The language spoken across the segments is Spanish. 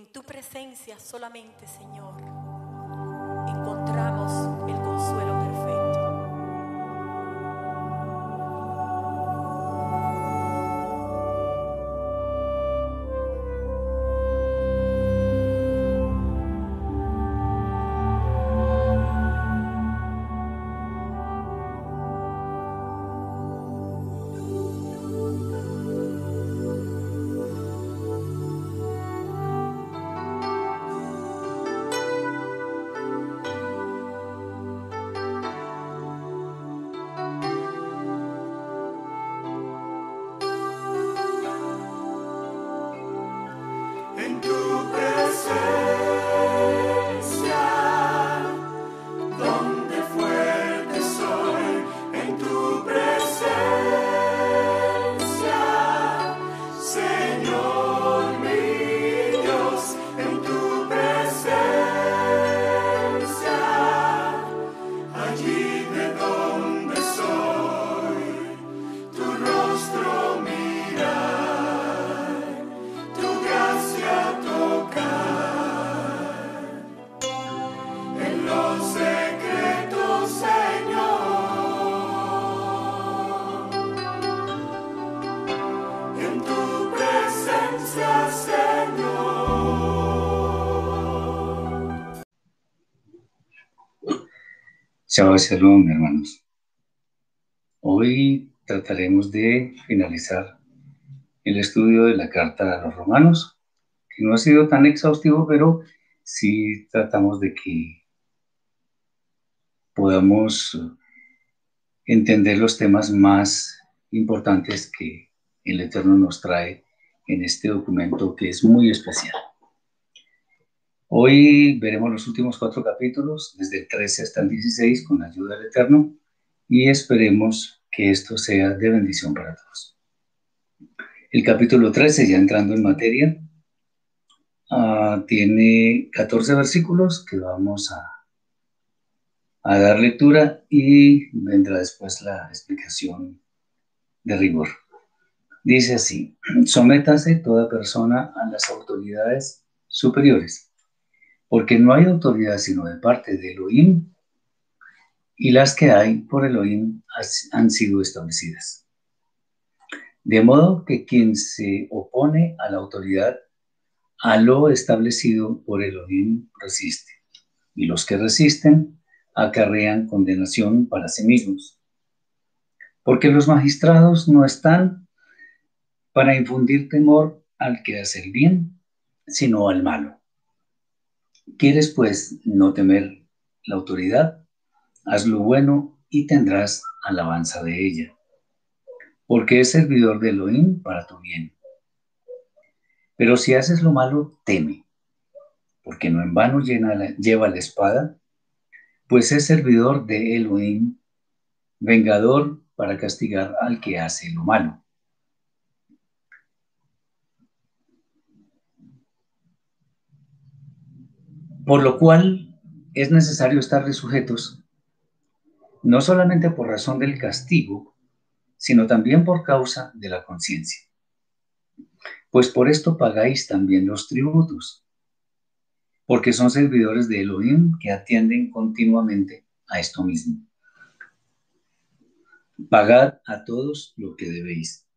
En tu presencia solamente, Señor, Shalom, hermanos. Hoy trataremos de finalizar el estudio de la carta a los romanos, que no ha sido tan exhaustivo, pero sí tratamos de que podamos entender los temas más importantes que el Eterno nos trae en este documento que es muy especial. Hoy veremos los últimos cuatro capítulos, desde el 13 hasta el 16, con la ayuda del Eterno, y esperemos que esto sea de bendición para todos. El capítulo 13, ya entrando en materia, ah, tiene 14 versículos que vamos a, a dar lectura y vendrá después la explicación de rigor. Dice así, sométase toda persona a las autoridades superiores, porque no hay autoridad sino de parte de Elohim, y las que hay por Elohim han sido establecidas. De modo que quien se opone a la autoridad, a lo establecido por Elohim resiste, y los que resisten acarrean condenación para sí mismos. Porque los magistrados no están para infundir temor al que hace el bien, sino al malo. ¿Quieres pues no temer la autoridad? Haz lo bueno y tendrás alabanza de ella, porque es servidor de Elohim para tu bien. Pero si haces lo malo, teme, porque no en vano lleva la espada, pues es servidor de Elohim, vengador para castigar al que hace lo malo. Por lo cual es necesario estarle sujetos, no solamente por razón del castigo, sino también por causa de la conciencia. Pues por esto pagáis también los tributos, porque son servidores de Elohim que atienden continuamente a esto mismo. Pagad a todos lo que debéis.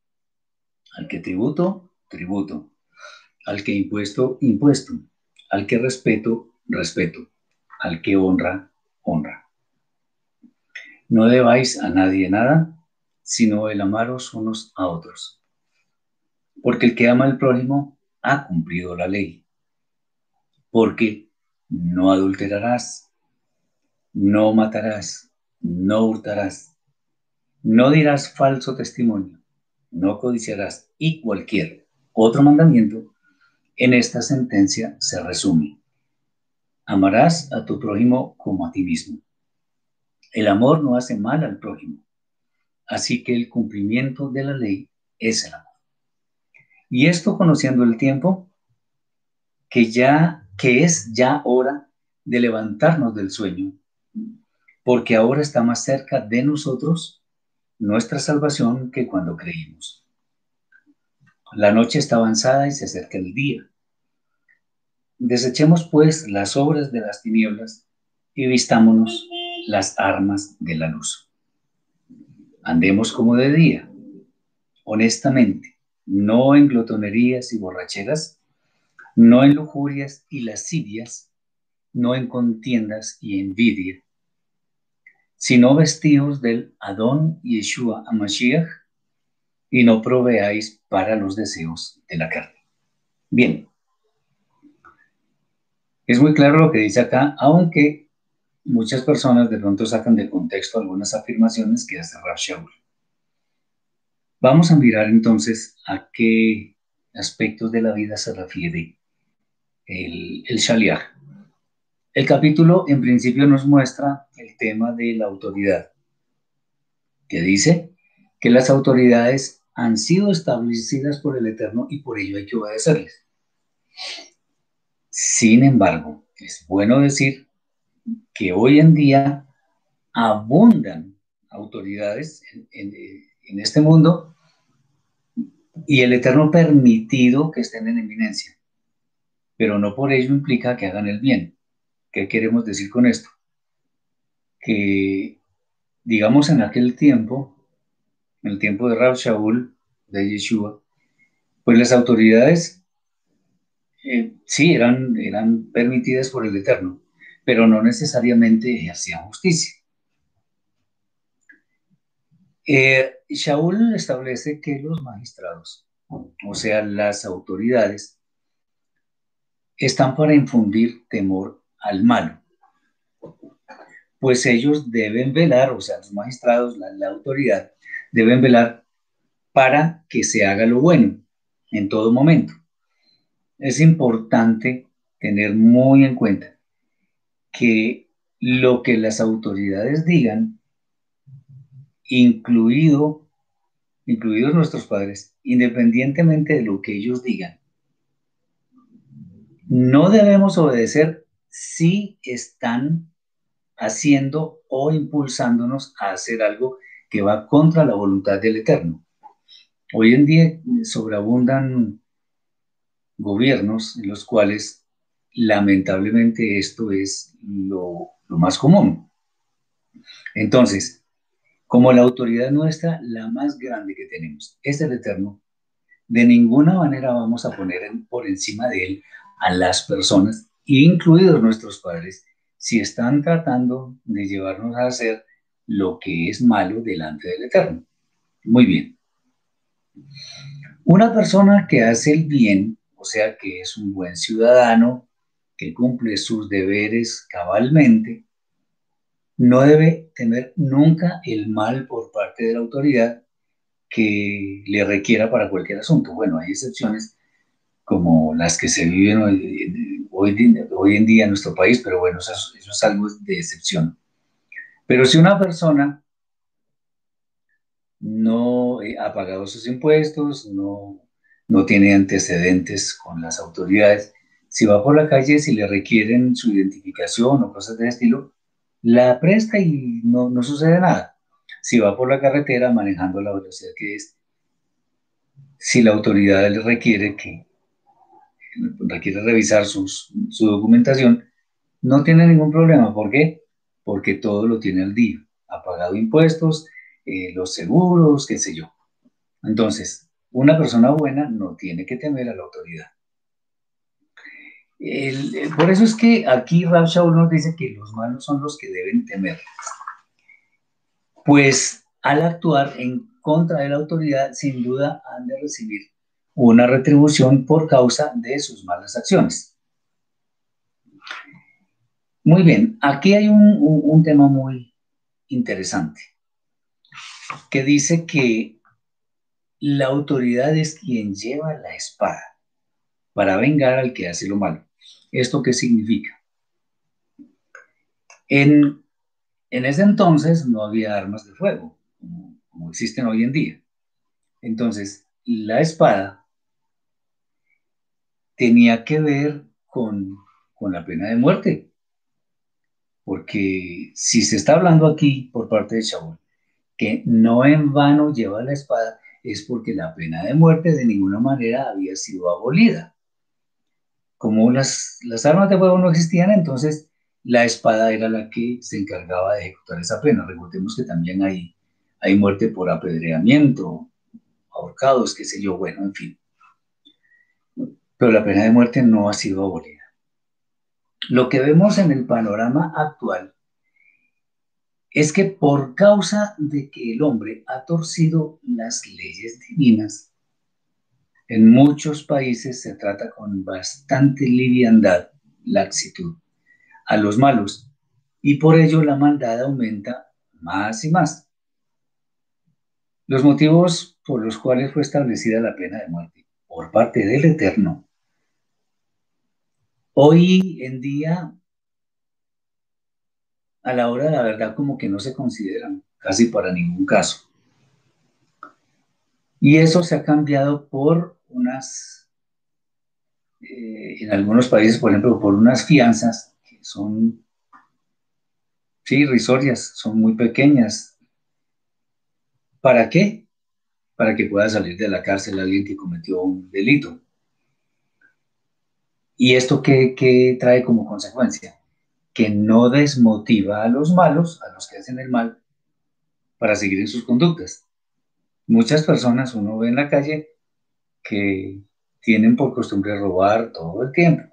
Al que tributo, tributo. Al que impuesto, impuesto. Al que respeto, respeto. Al que honra, honra. No debáis a nadie nada, sino el amaros unos a otros. Porque el que ama al prójimo ha cumplido la ley. Porque no adulterarás, no matarás, no hurtarás, no dirás falso testimonio, no codiciarás y cualquier otro mandamiento en esta sentencia se resume. Amarás a tu prójimo como a ti mismo. El amor no hace mal al prójimo, así que el cumplimiento de la ley es el amor. Y esto conociendo el tiempo, que ya que es ya hora de levantarnos del sueño, porque ahora está más cerca de nosotros nuestra salvación que cuando creímos. La noche está avanzada y se acerca el día. Desechemos pues las obras de las tinieblas y vistámonos las armas de la luz. Andemos como de día, honestamente, no en glotonerías y borracheras, no en lujurias y lascivias, no en contiendas y envidia, sino vestidos del Adón Yeshua Amashiach, y no proveáis para los deseos de la carne. Bien, es muy claro lo que dice acá, aunque muchas personas de pronto sacan de contexto algunas afirmaciones que hace Rav Shaul. Vamos a mirar entonces a qué aspectos de la vida se refiere el, el Shaliach. El capítulo en principio nos muestra el tema de la autoridad, que dice que las autoridades han sido establecidas por el Eterno y por ello hay que obedecerles. Sin embargo, es bueno decir que hoy en día abundan autoridades en, este mundo y el Eterno permitido que estén en eminencia, pero no por ello implica que hagan el bien. ¿Qué queremos decir con esto? Que, digamos, en aquel tiempo, en el tiempo de Rab Shaul, de Yeshua, pues las autoridades eh, sí eran, eran permitidas por el Eterno, pero no necesariamente ejercían justicia. Eh, Shaul establece que los magistrados, o sea, las autoridades, están para infundir temor al malo, pues ellos deben velar, o sea, los magistrados, la autoridad, deben velar para que se haga lo bueno en todo momento. Es importante tener muy en cuenta que lo que las autoridades digan, incluido, incluidos nuestros padres, independientemente de lo que ellos digan, no debemos obedecer si están haciendo o impulsándonos a hacer algo que va contra la voluntad del Eterno. Hoy en día sobreabundan gobiernos en los cuales lamentablemente esto es lo, más común. Entonces, como la autoridad nuestra, la más grande que tenemos, es el Eterno, de ninguna manera vamos a poner por encima de él a las personas, incluidos nuestros padres, si están tratando de llevarnos a hacer lo que es malo delante del Eterno. Muy bien. Una persona que hace el bien, o sea, que es un buen ciudadano, que cumple sus deberes cabalmente, no debe tener nunca el mal por parte de la autoridad que le requiera para cualquier asunto. Bueno, hay excepciones como las que se viven hoy, en día en nuestro país, pero bueno, eso, es algo de excepción. Pero si una persona no eh, ha pagado sus impuestos, no, no tiene antecedentes con las autoridades, si va por la calle, si le requieren su identificación o cosas de estilo, la presta y no, no sucede nada. Si va por la carretera manejando la velocidad que es, si la autoridad le requiere que requiere revisar su documentación, no tiene ningún problema. ¿Por qué? Porque todo lo tiene al día. Ha pagado impuestos, eh, los seguros, qué sé yo. Entonces, una persona buena no tiene que temer a la autoridad por eso es que aquí Shaul nos dice que los malos son los que deben temer. Pues al actuar en contra de la autoridad, sin duda han de recibir una retribución por causa de sus malas acciones. Muy bien, aquí hay un tema muy interesante que dice que la autoridad es quien lleva la espada para vengar al que hace lo malo. ¿Esto qué significa? En, ese entonces no había armas de fuego, como, existen hoy en día. Entonces, la espada tenía que ver con, con la pena de muerte. Porque si se está hablando aquí por parte de Shaul, que no en vano lleva la espada, es porque la pena de muerte de ninguna manera había sido abolida. como las, armas de fuego no existían, entonces la espada era la que se encargaba de ejecutar esa pena. Recordemos que también hay, hay muerte por apedreamiento, ahorcados, qué sé yo, bueno, en fin. Pero la pena de muerte no ha sido abolida. Lo que vemos en el panorama actual es que por causa de que el hombre ha torcido las leyes divinas, en muchos países se trata con bastante liviandad, laxitud, a los malos, y por ello la maldad aumenta más y más. Los motivos por los cuales fue establecida la pena de muerte por parte del Eterno, hoy en día, a la hora de la verdad, como que no se consideran casi para ningún caso. Y eso se ha cambiado por unas, eh, en algunos países, por ejemplo, por unas fianzas que son, sí, risorias, son muy pequeñas. ¿Para qué? Para que pueda salir de la cárcel alguien que cometió un delito. ¿Y esto qué trae como consecuencia? Que no desmotiva a los malos, a los que hacen el mal, para seguir en sus conductas. Muchas personas uno ve en la calle que tienen por costumbre robar todo el tiempo.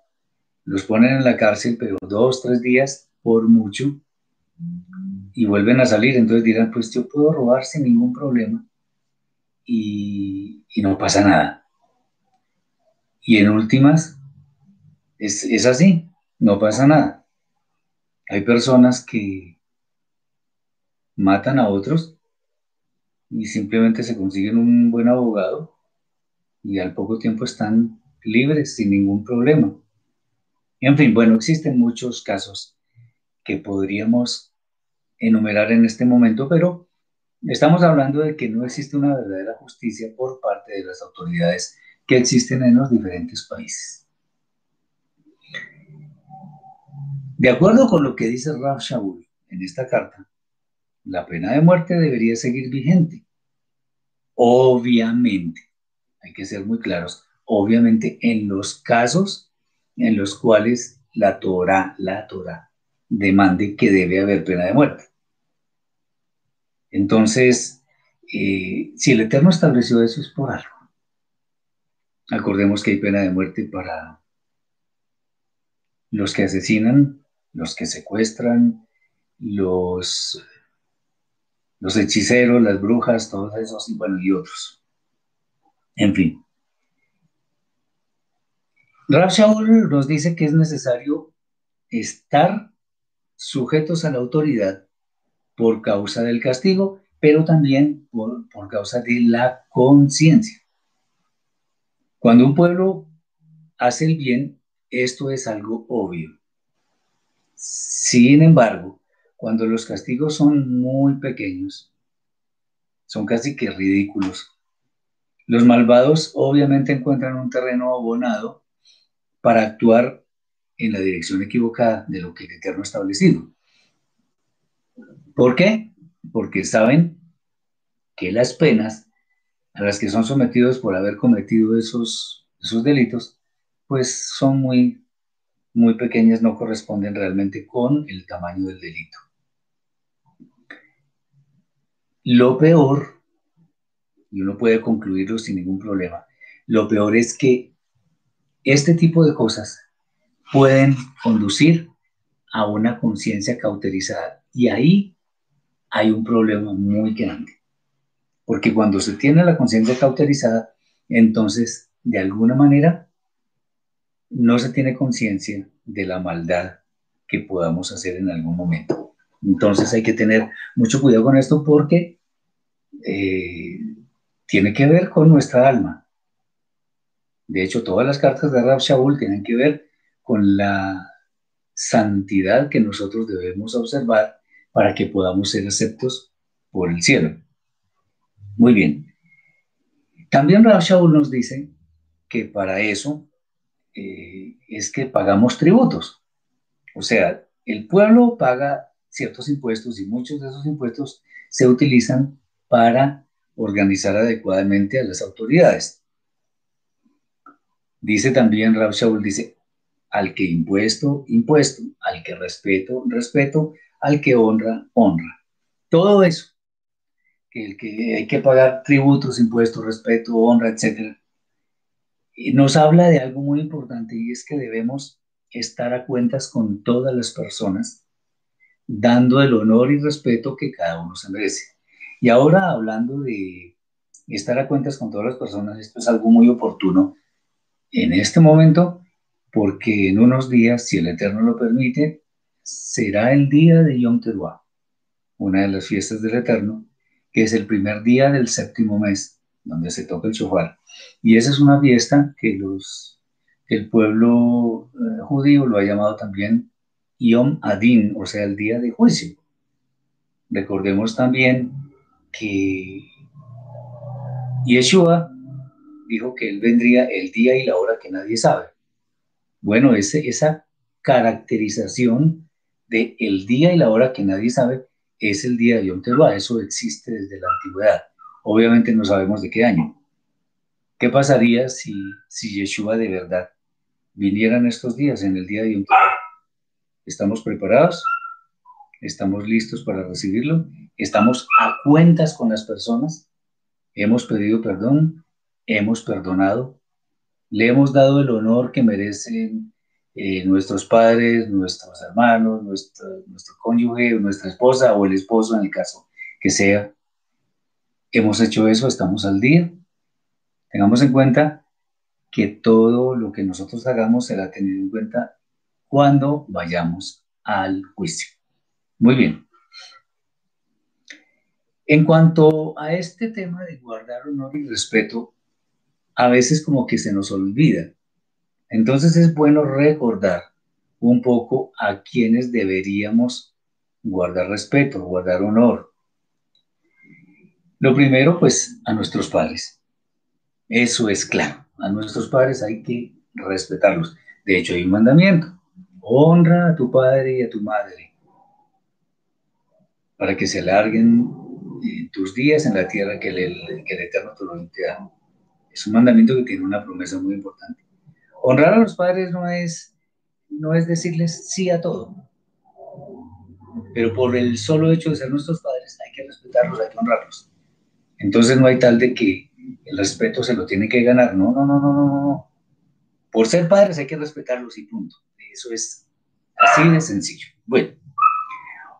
Los ponen en la cárcel, pero dos, tres días por mucho, y vuelven a salir. Entonces dirán, pues yo puedo robar sin ningún problema y, no pasa nada. Y en últimas, es, es así, no pasa nada. Hay personas que matan a otros y simplemente se consiguen un buen abogado y al poco tiempo están libres sin ningún problema. En fin, bueno, existen muchos casos que podríamos enumerar en este momento, pero estamos hablando de que no existe una verdadera justicia por parte de las autoridades que existen en los diferentes países. De acuerdo con lo que dice Rav Shaul en esta carta, la pena de muerte debería seguir vigente. Obviamente, hay que ser muy claros, obviamente en los casos en los cuales la Torah, la Torah, demande que debe haber pena de muerte. Entonces, eh, si el Eterno estableció eso es por algo. Acordemos que hay pena de muerte para los que asesinan, los que secuestran, los, los hechiceros, las brujas, todos esos, y bueno, y otros. En fin. Rab Shaul nos dice que es necesario estar sujetos a la autoridad por causa del castigo, pero también por, por causa de la conciencia. Cuando un pueblo hace el bien, esto es algo obvio. Sin embargo, cuando los castigos son muy pequeños, son casi que ridículos, los malvados obviamente encuentran un terreno abonado para actuar en la dirección equivocada de lo que el Eterno ha establecido. ¿Por qué? Porque saben que las penas a las que son sometidos por haber cometido esos, esos delitos, pues son muy, muy pequeñas, no corresponden realmente con el tamaño del delito. Lo peor y uno puede concluirlo sin ningún problema. Lo peor es que este tipo de cosas pueden conducir a una conciencia cauterizada y ahí hay un problema muy grande. Porque cuando se tiene la conciencia cauterizada, entonces de alguna manera no se tiene conciencia de la maldad que podamos hacer en algún momento. Entonces hay que tener mucho cuidado con esto porque eh, tiene que ver con nuestra alma. De hecho, todas las cartas de Rab Shaul tienen que ver con la santidad que nosotros debemos observar para que podamos ser aceptos por el cielo. Muy bien. También Rab Shaul nos dice que para eso eh, es que pagamos tributos. O sea, el pueblo paga ciertos impuestos y muchos de esos impuestos se utilizan para organizar adecuadamente a las autoridades. Dice también Rav Shaul, dice, al que impuesto, impuesto, al que respeto, respeto, al que honra, honra. Todo eso, que el que hay que pagar tributos, impuestos, respeto, honra, etc., nos habla de algo muy importante y es que debemos estar a cuentas con todas las personas, dando el honor y respeto que cada uno se merece. Y ahora hablando de estar a cuentas con todas las personas, esto es algo muy oportuno en este momento, porque en unos días, si el Eterno lo permite, será el día de Yom Teruah, una de las fiestas del Eterno, que es el primer día del séptimo mes, donde se toca el shofar. Y esa es una fiesta que, los, el pueblo eh, judío lo ha llamado también Yom Adin, o sea, el día de juicio. Recordemos también que Yeshua dijo que él vendría el día y la hora que nadie sabe. Bueno, esa caracterización de el día y la hora que nadie sabe es el día de Yom Teruah. Eso existe desde la antigüedad. Obviamente no sabemos de qué año. ¿Qué pasaría si, si Yeshua de verdad viniera en estos días, en el día de Teruah? ¿Estamos preparados? ¿Estamos listos para recibirlo? ¿Estamos a cuentas con las personas? ¿Hemos pedido perdón? ¿Hemos perdonado? ¿Le hemos dado el honor que merecen eh, nuestros padres, nuestros hermanos, nuestro, nuestro cónyuge, nuestra esposa o el esposo en el caso que sea? ¿Hemos hecho eso? ¿Estamos al día? Tengamos en cuenta que todo lo que nosotros hagamos será tenido en cuenta cuando vayamos al juicio. Muy bien. En cuanto a este tema de guardar honor y respeto, a veces como que se nos olvida. Entonces es bueno recordar un poco a quienes deberíamos guardar respeto, guardar honor. Lo primero, pues, a nuestros padres. Eso es claro. A nuestros padres hay que respetarlos. De hecho, hay un mandamiento. Honra a tu padre y a tu madre para que se alarguen eh, tus días en la tierra que el, que el Eterno te da. Es un mandamiento que tiene una promesa muy importante. Honrar a los padres no es, no es decirles sí a todo, pero por el solo hecho de ser nuestros padres hay que respetarlos, hay que honrarlos. Entonces no hay tal de que el respeto se lo tiene que ganar. No, no, no, no, no, no. Por ser padres hay que respetarlos y punto. Eso es así de sencillo. Bueno,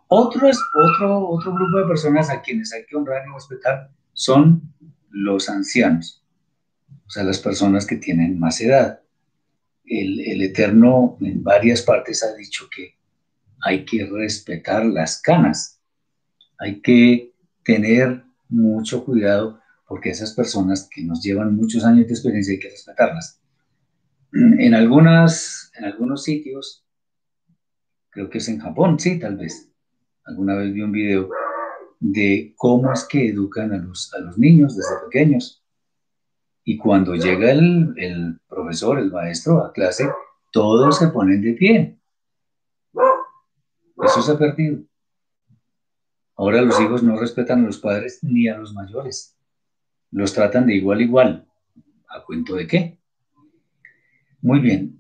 otro, otro, otro grupo de personas a quienes hay que honrar y respetar son los ancianos, o sea, las personas que tienen más edad. El, el Eterno en varias partes ha dicho que hay que respetar las canas, hay que tener mucho cuidado porque esas personas que nos llevan muchos años de experiencia hay que respetarlas. En, algunas, en algunos sitios, creo que es en Japón, sí, tal vez, alguna vez vi un video de cómo es que educan a los, a los niños desde pequeños. Y cuando llega el, el profesor, el maestro a clase, todos se ponen de pie. Eso se ha perdido. Ahora los hijos no respetan a los padres ni a los mayores los tratan de igual a igual. ¿A cuento de qué? Muy bien.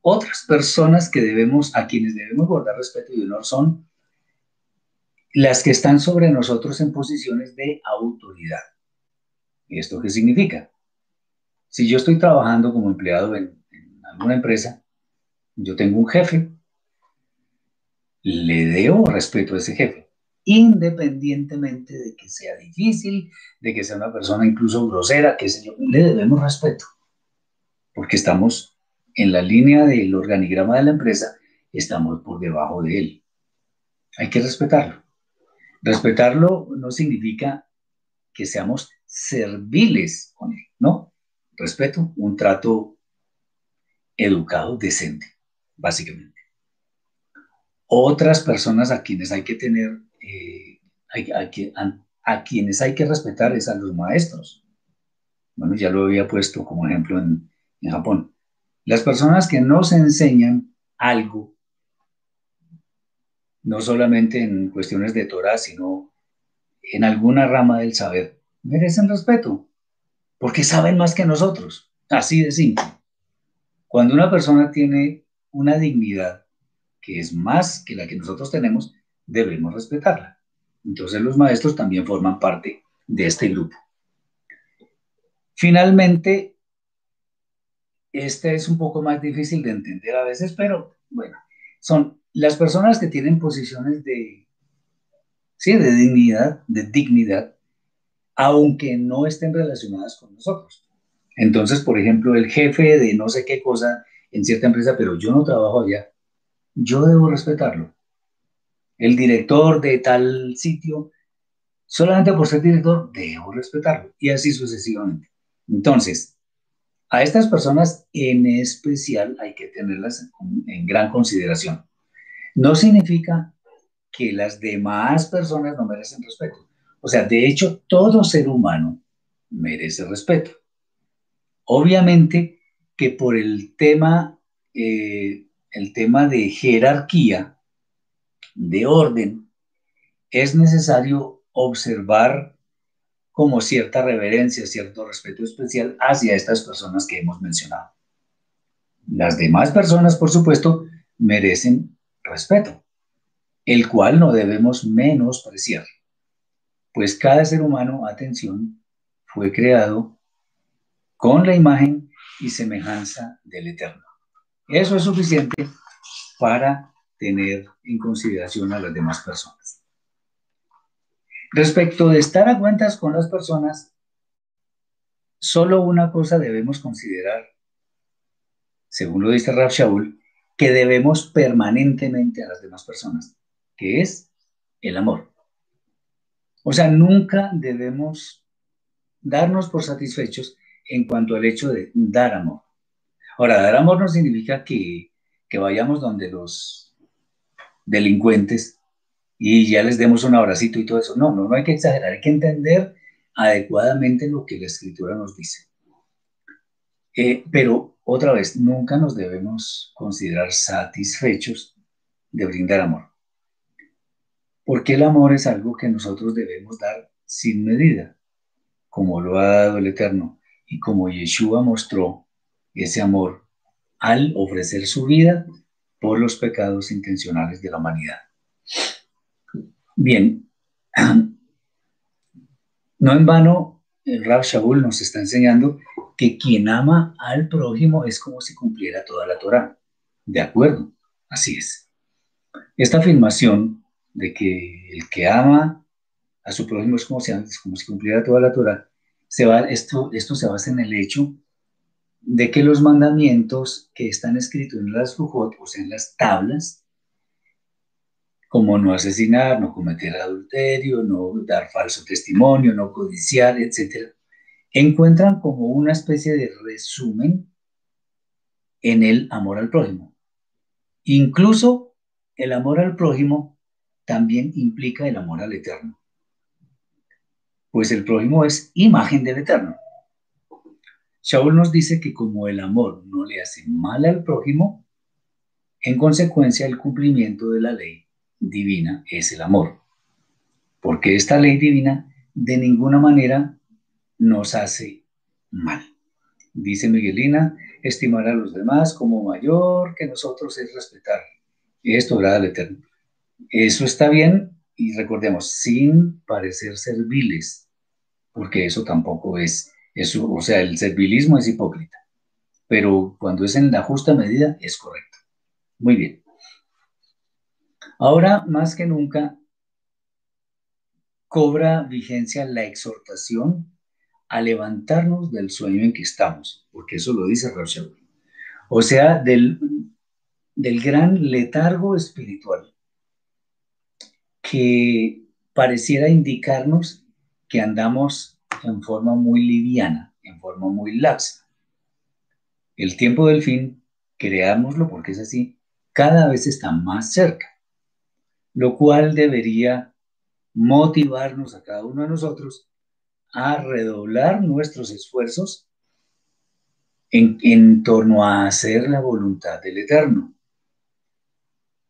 Otras personas que debemos, a quienes debemos guardar respeto y honor son las que están sobre nosotros en posiciones de autoridad. ¿Y esto qué significa? Si yo estoy trabajando como empleado en, en alguna empresa, yo tengo un jefe, le debo respeto a ese jefe independientemente de que sea difícil, de que sea una persona incluso grosera, que sé yo, le debemos respeto, porque estamos en la línea del organigrama de la empresa, estamos por debajo de él. Hay que respetarlo. Respetarlo no significa que seamos serviles con él, ¿no? Respeto, un trato educado, decente, básicamente. Otras personas a quienes hay que tener eh, a, quienes hay que respetar es a los maestros. Bueno, ya lo había puesto como ejemplo en, en Japón. Las personas que nos enseñan algo, no solamente en cuestiones de Torah, sino en alguna rama del saber, merecen respeto, porque saben más que nosotros, así de simple. Cuando una persona tiene una dignidad que es más que la que nosotros tenemos, debemos respetarla. Entonces los maestros también forman parte de este grupo. Finalmente, este es un poco más difícil de entender a veces, pero bueno, son las personas que tienen posiciones de, sí, de dignidad, de dignidad, aunque no estén relacionadas con nosotros. Entonces, por ejemplo, el jefe de no sé qué cosa en cierta empresa, pero yo no trabajo allá, yo debo respetarlo. El director de tal sitio, solamente por ser director, debo respetarlo. Y así sucesivamente. Entonces, a estas personas en especial hay que tenerlas en gran consideración. No significa que las demás personas no merecen respeto. O sea, de hecho, todo ser humano merece respeto. Obviamente que por el tema, eh, el tema de jerarquía, de orden, es necesario observar como cierta reverencia, cierto respeto especial hacia estas personas que hemos mencionado. Las demás personas, por supuesto, merecen respeto, el cual no debemos menospreciar, pues cada ser humano, atención, fue creado con la imagen y semejanza del Eterno. Eso es suficiente para tener en consideración a las demás personas. Respecto de estar a cuentas con las personas, solo una cosa debemos considerar, según lo dice Rab Shaul, que debemos permanentemente a las demás personas, que es el amor. O sea, nunca debemos darnos por satisfechos en cuanto al hecho de dar amor. Ahora, dar amor no significa que, que vayamos donde los delincuentes y ya les demos un abracito y todo eso. No, no, no hay que exagerar, hay que entender adecuadamente lo que la escritura nos dice. Eh, pero otra vez, nunca nos debemos considerar satisfechos de brindar amor. Porque el amor es algo que nosotros debemos dar sin medida, como lo ha dado el Eterno y como Yeshua mostró ese amor al ofrecer su vida por los pecados intencionales de la humanidad. Bien, no en vano, el Rab Shaul nos está enseñando que quien ama al prójimo es como si cumpliera toda la Torah. De acuerdo, así es. Esta afirmación de que el que ama a su prójimo es como si, como si cumpliera toda la Torah, se va, esto, esto se basa en el hecho de que los mandamientos que están escritos en las Fujot, o sea, en las tablas, como no asesinar, no cometer adulterio, no dar falso testimonio, no codiciar, etc., encuentran como una especie de resumen en el amor al prójimo. Incluso el amor al prójimo también implica el amor al eterno, pues el prójimo es imagen del eterno. Shaul nos dice que como el amor no le hace mal al prójimo, en consecuencia el cumplimiento de la ley divina es el amor. Porque esta ley divina de ninguna manera nos hace mal. Dice Miguelina, estimar a los demás como mayor que nosotros es respetar. Esto agrada al Eterno. Eso está bien y recordemos, sin parecer serviles, porque eso tampoco es, eso, o sea, el servilismo es hipócrita, pero cuando es en la justa medida es correcto. Muy bien. Ahora, más que nunca, cobra vigencia la exhortación a levantarnos del sueño en que estamos, porque eso lo dice Raúl O sea, del, del gran letargo espiritual que pareciera indicarnos que andamos en forma muy liviana, en forma muy laxa. El tiempo del fin, creámoslo porque es así, cada vez está más cerca lo cual debería motivarnos a cada uno de nosotros a redoblar nuestros esfuerzos en, torno a hacer la voluntad del Eterno,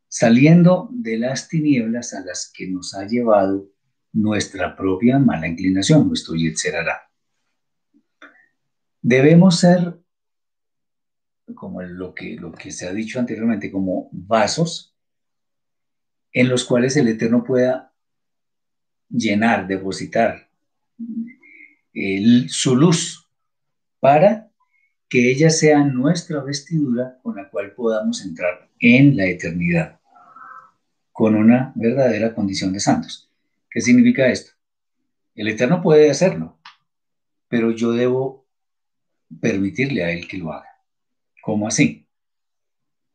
saliendo de las tinieblas a las que nos ha llevado nuestra propia mala inclinación, nuestro Yetzerará. Debemos ser como lo que, lo que se ha dicho anteriormente, como vasos en los cuales el Eterno pueda llenar, depositar su luz para que ella sea nuestra vestidura con la cual podamos entrar en la eternidad, con una verdadera condición de santos. ¿Qué significa esto? El Eterno puede hacerlo, pero yo debo permitirle a Él que lo haga. ¿Cómo así?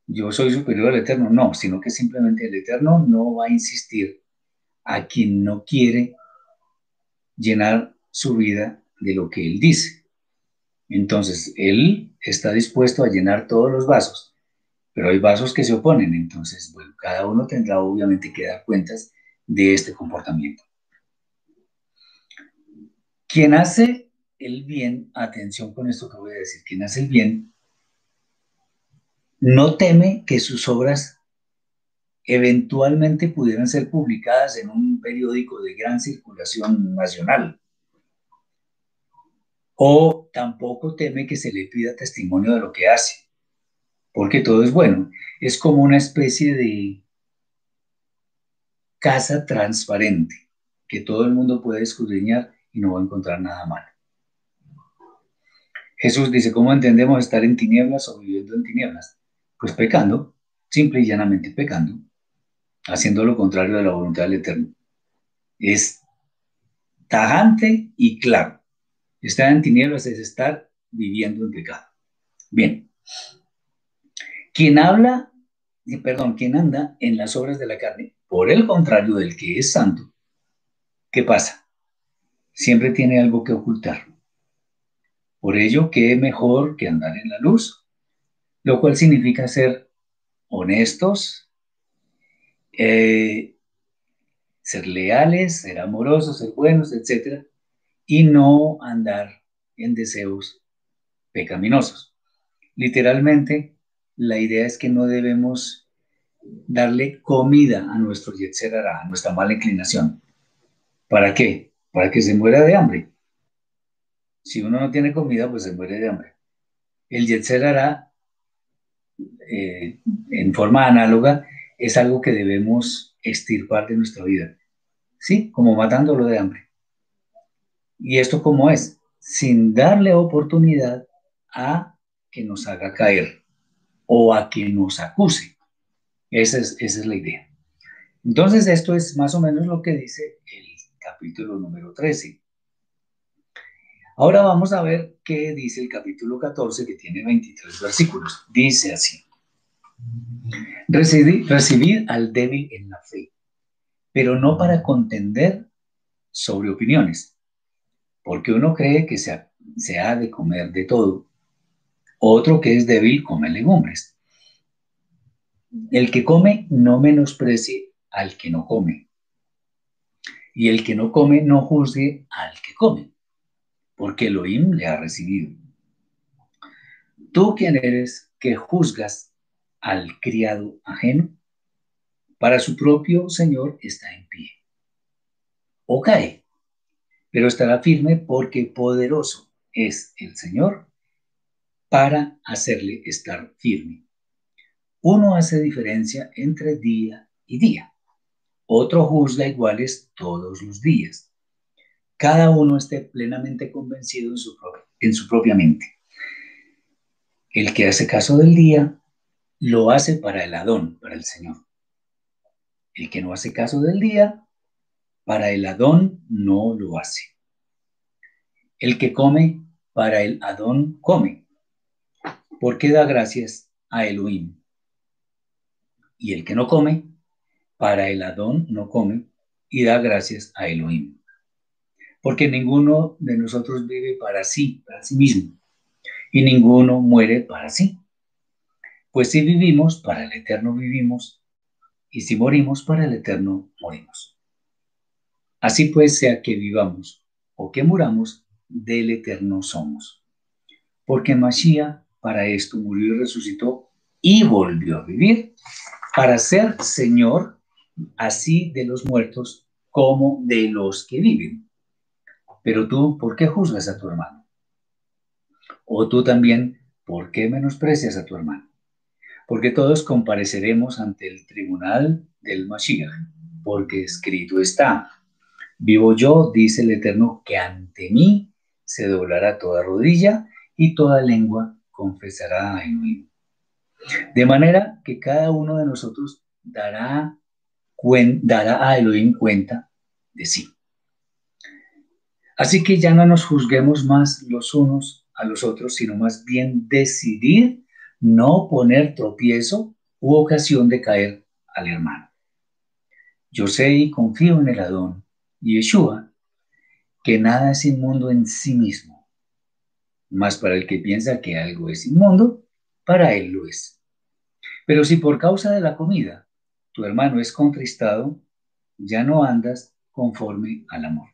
Yo soy superior al Eterno. No, sino que simplemente el Eterno no va a insistir a quien no quiere llenar su vida de lo que Él dice. Entonces, Él está dispuesto a llenar todos los vasos, pero hay vasos que se oponen. Entonces, bueno, cada uno tendrá obviamente que dar cuentas de este comportamiento. Quien hace el bien, atención con esto que voy a decir, quien hace el bien, no teme que sus obras eventualmente pudieran ser publicadas en un periódico de gran circulación nacional. O tampoco teme que se le pida testimonio de lo que hace, porque todo es bueno. Es como una especie de casa transparente que todo el mundo puede escudriñar y no va a encontrar nada malo. Jesús dice, ¿cómo entendemos estar en tinieblas o viviendo en tinieblas? Pues pecando, simple y llanamente pecando, haciendo lo contrario de la voluntad del Eterno. Es tajante y claro. Estar en tinieblas es estar viviendo en pecado. Bien. Quien habla, perdón, quien anda en las obras de la carne, por el contrario del que es santo, ¿qué pasa? Siempre tiene algo que ocultar. Por ello, ¿qué mejor que andar en la luz? lo cual significa ser honestos, eh, ser leales, ser amorosos, ser buenos, etc. Y no andar en deseos pecaminosos. Literalmente, la idea es que no debemos darle comida a nuestro yetzer a nuestra mala inclinación. ¿Para qué? Para que se muera de hambre. Si uno no tiene comida, pues se muere de hambre. El yetzer eh, en forma análoga, es algo que debemos extirpar de nuestra vida. ¿Sí? Como matándolo de hambre. ¿Y esto cómo es? Sin darle oportunidad a que nos haga caer o a que nos acuse. Esa es, esa es la idea. Entonces, esto es más o menos lo que dice el capítulo número 13. Ahora vamos a ver qué dice el capítulo 14, que tiene 23 versículos. Dice así. Recibir, al débil en la fe, pero no para contender sobre opiniones, porque uno cree que se ha de comer de todo, otro que es débil come legumbres. El que come no menosprecie al que no come, y el que no come no juzgue al que come porque Elohim le ha recibido. ¿Tú quién eres que juzgas al criado ajeno? Para su propio Señor está en pie. O cae, pero estará firme porque poderoso es el Señor para hacerle estar firme. Uno hace diferencia entre día y día. Otro juzga iguales todos los días cada uno esté plenamente convencido en su, en su propia mente. El que hace caso del día, lo hace para el Adón, para el Señor. El que no hace caso del día, para el Adón no lo hace. El que come, para el Adón come, porque da gracias a Elohim. Y el que no come, para el Adón no come y da gracias a Elohim porque ninguno de nosotros vive para sí, para sí mismo, y ninguno muere para sí. Pues si vivimos, para el eterno vivimos, y si morimos, para el eterno morimos. Así pues, sea que vivamos o que muramos, del eterno somos. Porque Mashiach para esto murió y resucitó y volvió a vivir, para ser Señor así de los muertos como de los que viven. Pero tú, ¿por qué juzgas a tu hermano? O tú también, ¿por qué menosprecias a tu hermano? Porque todos compareceremos ante el tribunal del Mashiach, porque escrito está, vivo yo, dice el Eterno, que ante mí se doblará toda rodilla y toda lengua confesará a. De manera que cada uno de nosotros dará, dará a Elohim cuenta de sí. Así que ya no nos juzguemos más los unos a los otros, sino más bien decidir no poner tropiezo u ocasión de caer al hermano. Yo sé y confío en el Adón y Yeshua, que nada es inmundo en sí mismo, mas para el que piensa que algo es inmundo, para él lo es. Pero si por causa de la comida tu hermano es contristado, ya no andas conforme al amor.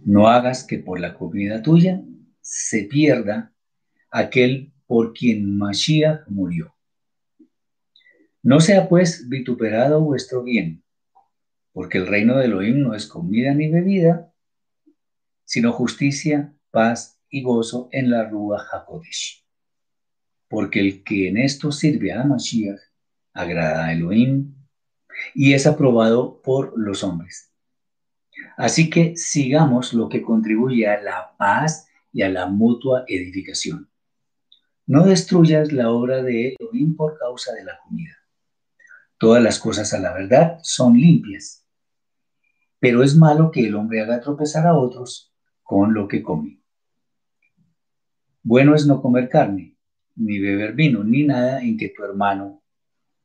No hagas que por la comida tuya se pierda aquel por quien Mashiach murió. No sea pues vituperado vuestro bien, porque el reino de Elohim no es comida ni bebida, sino justicia, paz y gozo en la Rúa Hakodesh. Porque el que en esto sirve a Mashiach agrada a Elohim y es aprobado por los hombres. Así que sigamos lo que contribuye a la paz y a la mutua edificación. No destruyas la obra de Elohim por causa de la comida. Todas las cosas a la verdad son limpias, pero es malo que el hombre haga tropezar a otros con lo que come. Bueno es no comer carne, ni beber vino, ni nada en que tu hermano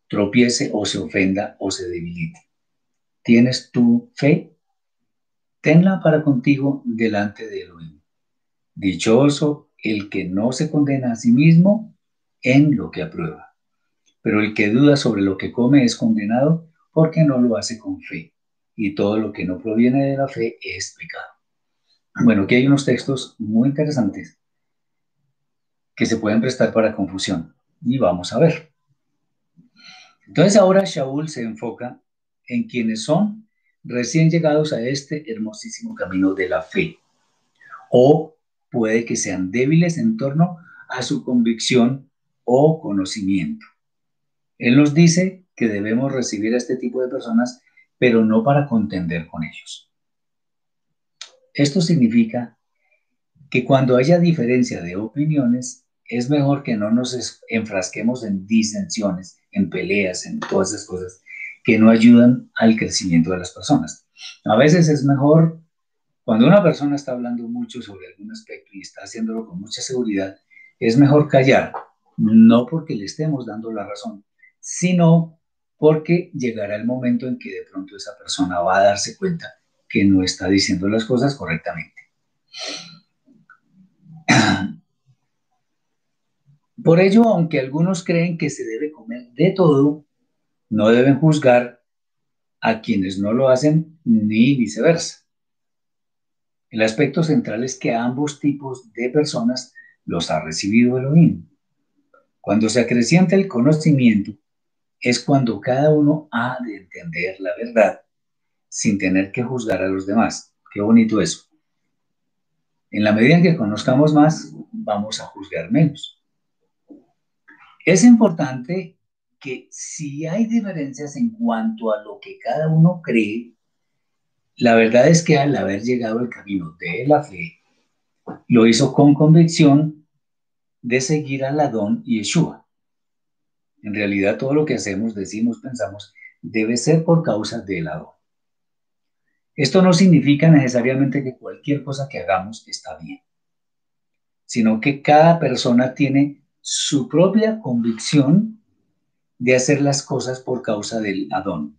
tropiece o se ofenda o se debilite. ¿Tienes tu fe? Tenla para contigo delante de Elohim. Dichoso el que no se condena a sí mismo en lo que aprueba. Pero el que duda sobre lo que come es condenado porque no lo hace con fe. Y todo lo que no proviene de la fe es pecado. Bueno, aquí hay unos textos muy interesantes que se pueden prestar para confusión. Y vamos a ver. Entonces ahora Shaul se enfoca en quienes son recién llegados a este hermosísimo camino de la fe, o puede que sean débiles en torno a su convicción o conocimiento. Él nos dice que debemos recibir a este tipo de personas, pero no para contender con ellos. Esto significa que cuando haya diferencia de opiniones, es mejor que no nos enfrasquemos en disensiones, en peleas, en todas esas cosas que no ayudan al crecimiento de las personas. A veces es mejor, cuando una persona está hablando mucho sobre algún aspecto y está haciéndolo con mucha seguridad, es mejor callar, no porque le estemos dando la razón, sino porque llegará el momento en que de pronto esa persona va a darse cuenta que no está diciendo las cosas correctamente. Por ello, aunque algunos creen que se debe comer de todo, no deben juzgar a quienes no lo hacen ni viceversa. El aspecto central es que ambos tipos de personas los ha recibido Elohim. Cuando se acrecienta el conocimiento, es cuando cada uno ha de entender la verdad sin tener que juzgar a los demás. Qué bonito eso. En la medida en que conozcamos más, vamos a juzgar menos. Es importante que si hay diferencias en cuanto a lo que cada uno cree, la verdad es que al haber llegado al camino de la fe, lo hizo con convicción de seguir al Adón y Yeshua. En realidad todo lo que hacemos, decimos, pensamos, debe ser por causa del Adón. Esto no significa necesariamente que cualquier cosa que hagamos está bien, sino que cada persona tiene su propia convicción de hacer las cosas por causa del Adón.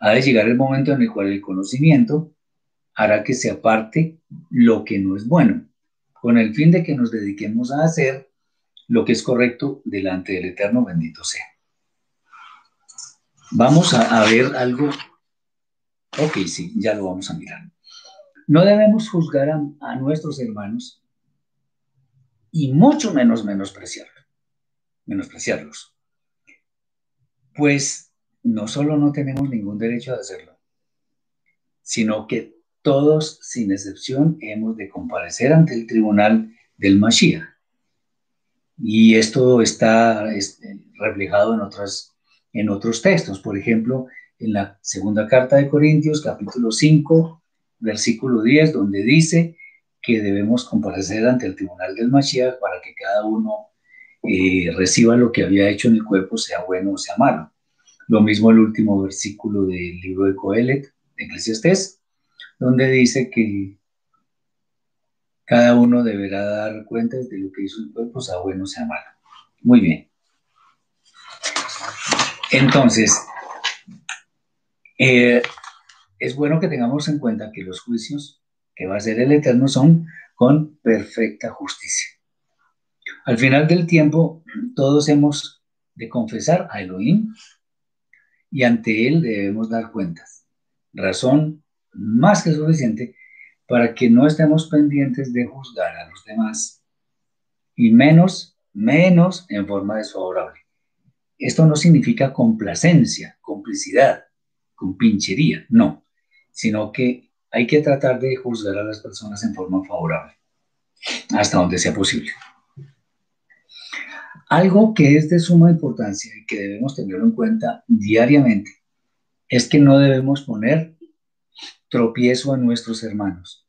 Ha de llegar el momento en el cual el conocimiento hará que se aparte lo que no es bueno, con el fin de que nos dediquemos a hacer lo que es correcto delante del Eterno, bendito sea. Vamos a, ver algo. Ok, sí, ya lo vamos a mirar. No debemos juzgar a nuestros hermanos y mucho menos menospreciarlos. menospreciarlos. Pues no solo no tenemos ningún derecho a hacerlo, sino que todos, sin excepción, hemos de comparecer ante el tribunal del Mashiach. Y esto está este, reflejado en, otras, en otros textos. Por ejemplo, en la segunda carta de Corintios, capítulo 5, versículo 10, donde dice que debemos comparecer ante el tribunal del Mashiach para que cada uno eh, reciba lo que había hecho en el cuerpo, sea bueno o sea malo. Lo mismo el último versículo del libro de Coelet, de Eclesiastés, donde dice que cada uno deberá dar cuentas de lo que hizo el cuerpo, sea bueno o sea malo. Muy bien. Entonces, eh, es bueno que tengamos en cuenta que los juicios que va a ser el Eterno son con perfecta justicia. Al final del tiempo, todos hemos de confesar a Elohim y ante Él debemos dar cuentas. Razón más que suficiente para que no estemos pendientes de juzgar a los demás y menos, menos en forma desfavorable. Esto no significa complacencia, complicidad, pinchería, no, sino que hay que tratar de juzgar a las personas en forma favorable, hasta donde sea posible. Algo que es de suma importancia y que debemos tenerlo en cuenta diariamente es que no debemos poner tropiezo a nuestros hermanos.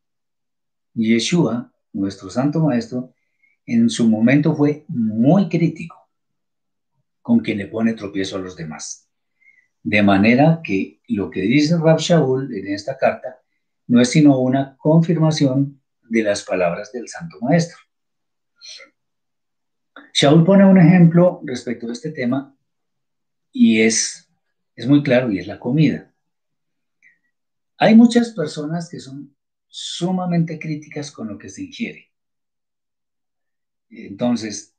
Yeshua, nuestro santo maestro, en su momento fue muy crítico con quien le pone tropiezo a los demás. De manera que lo que dice Rab Shaul en esta carta no es sino una confirmación de las palabras del Santo Maestro. Shaul pone un ejemplo respecto a este tema y es, es muy claro y es la comida. Hay muchas personas que son sumamente críticas con lo que se ingiere. Entonces,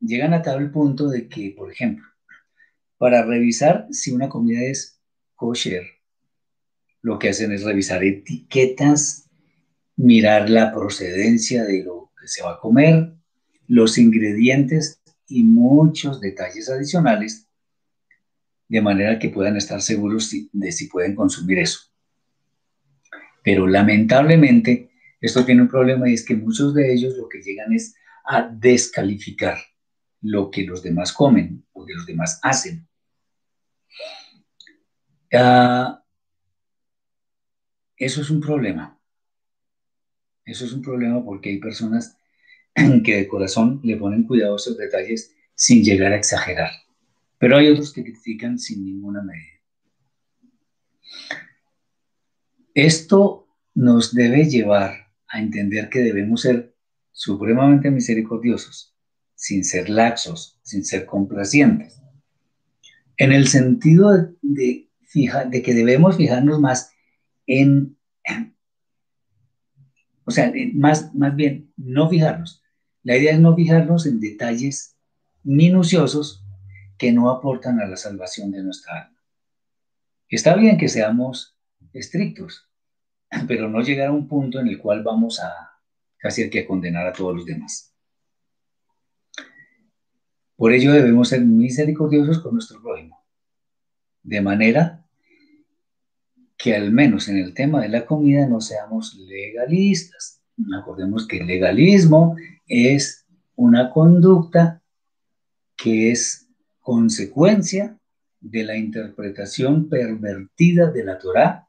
llegan a tal punto de que, por ejemplo, para revisar si una comida es kosher. Lo que hacen es revisar etiquetas, mirar la procedencia de lo que se va a comer, los ingredientes y muchos detalles adicionales, de manera que puedan estar seguros de si pueden consumir eso. Pero lamentablemente, esto tiene un problema y es que muchos de ellos lo que llegan es a descalificar lo que los demás comen, lo que los demás hacen. Ah, eso es un problema. Eso es un problema porque hay personas que de corazón le ponen cuidado a esos detalles sin llegar a exagerar. Pero hay otros que critican sin ninguna medida. Esto nos debe llevar a entender que debemos ser supremamente misericordiosos, sin ser laxos, sin ser complacientes. En el sentido de, de que debemos fijarnos más en, o sea, más, más bien, no fijarnos. La idea es no fijarnos en detalles minuciosos que no aportan a la salvación de nuestra alma. Está bien que seamos estrictos, pero no llegar a un punto en el cual vamos a casi que a condenar a todos los demás. Por ello debemos ser misericordiosos con nuestro prójimo, de manera que al menos en el tema de la comida no seamos legalistas. Acordemos que el legalismo es una conducta que es consecuencia de la interpretación pervertida de la Torá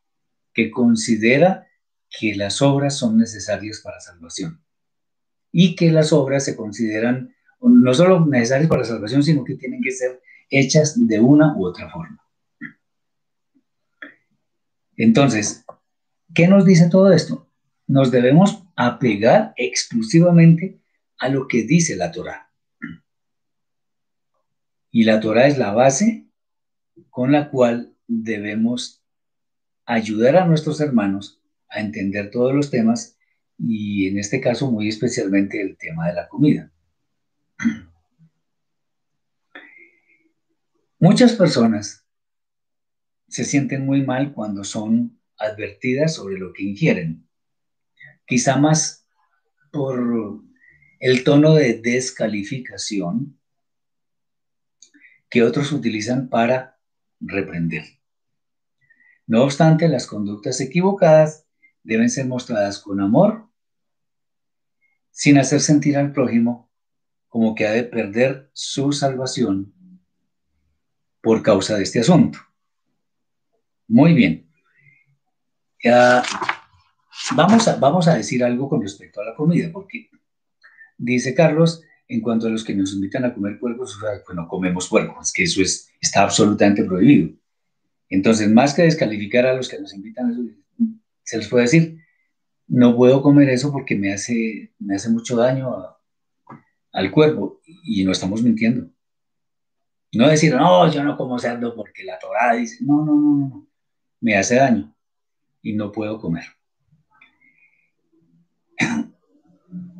que considera que las obras son necesarias para salvación y que las obras se consideran no solo necesarias para salvación, sino que tienen que ser hechas de una u otra forma. Entonces, ¿qué nos dice todo esto? Nos debemos apegar exclusivamente a lo que dice la Torah. Y la Torah es la base con la cual debemos ayudar a nuestros hermanos a entender todos los temas y en este caso muy especialmente el tema de la comida. Muchas personas se sienten muy mal cuando son advertidas sobre lo que ingieren. Quizá más por el tono de descalificación que otros utilizan para reprender. No obstante, las conductas equivocadas deben ser mostradas con amor sin hacer sentir al prójimo como que ha de perder su salvación por causa de este asunto. Muy bien. vamos, a, vamos a decir algo con respecto a la comida, porque dice Carlos, en cuanto a los que nos invitan a comer puercos, pues no comemos puercos, que eso es, está absolutamente prohibido. Entonces, más que descalificar a los que nos invitan, se les puede decir, no puedo comer eso porque me hace, me hace mucho daño al cuerpo y no estamos mintiendo. No decir, no, yo no como cerdo porque la Torah dice, no, no, no, no, me hace daño y no puedo comer.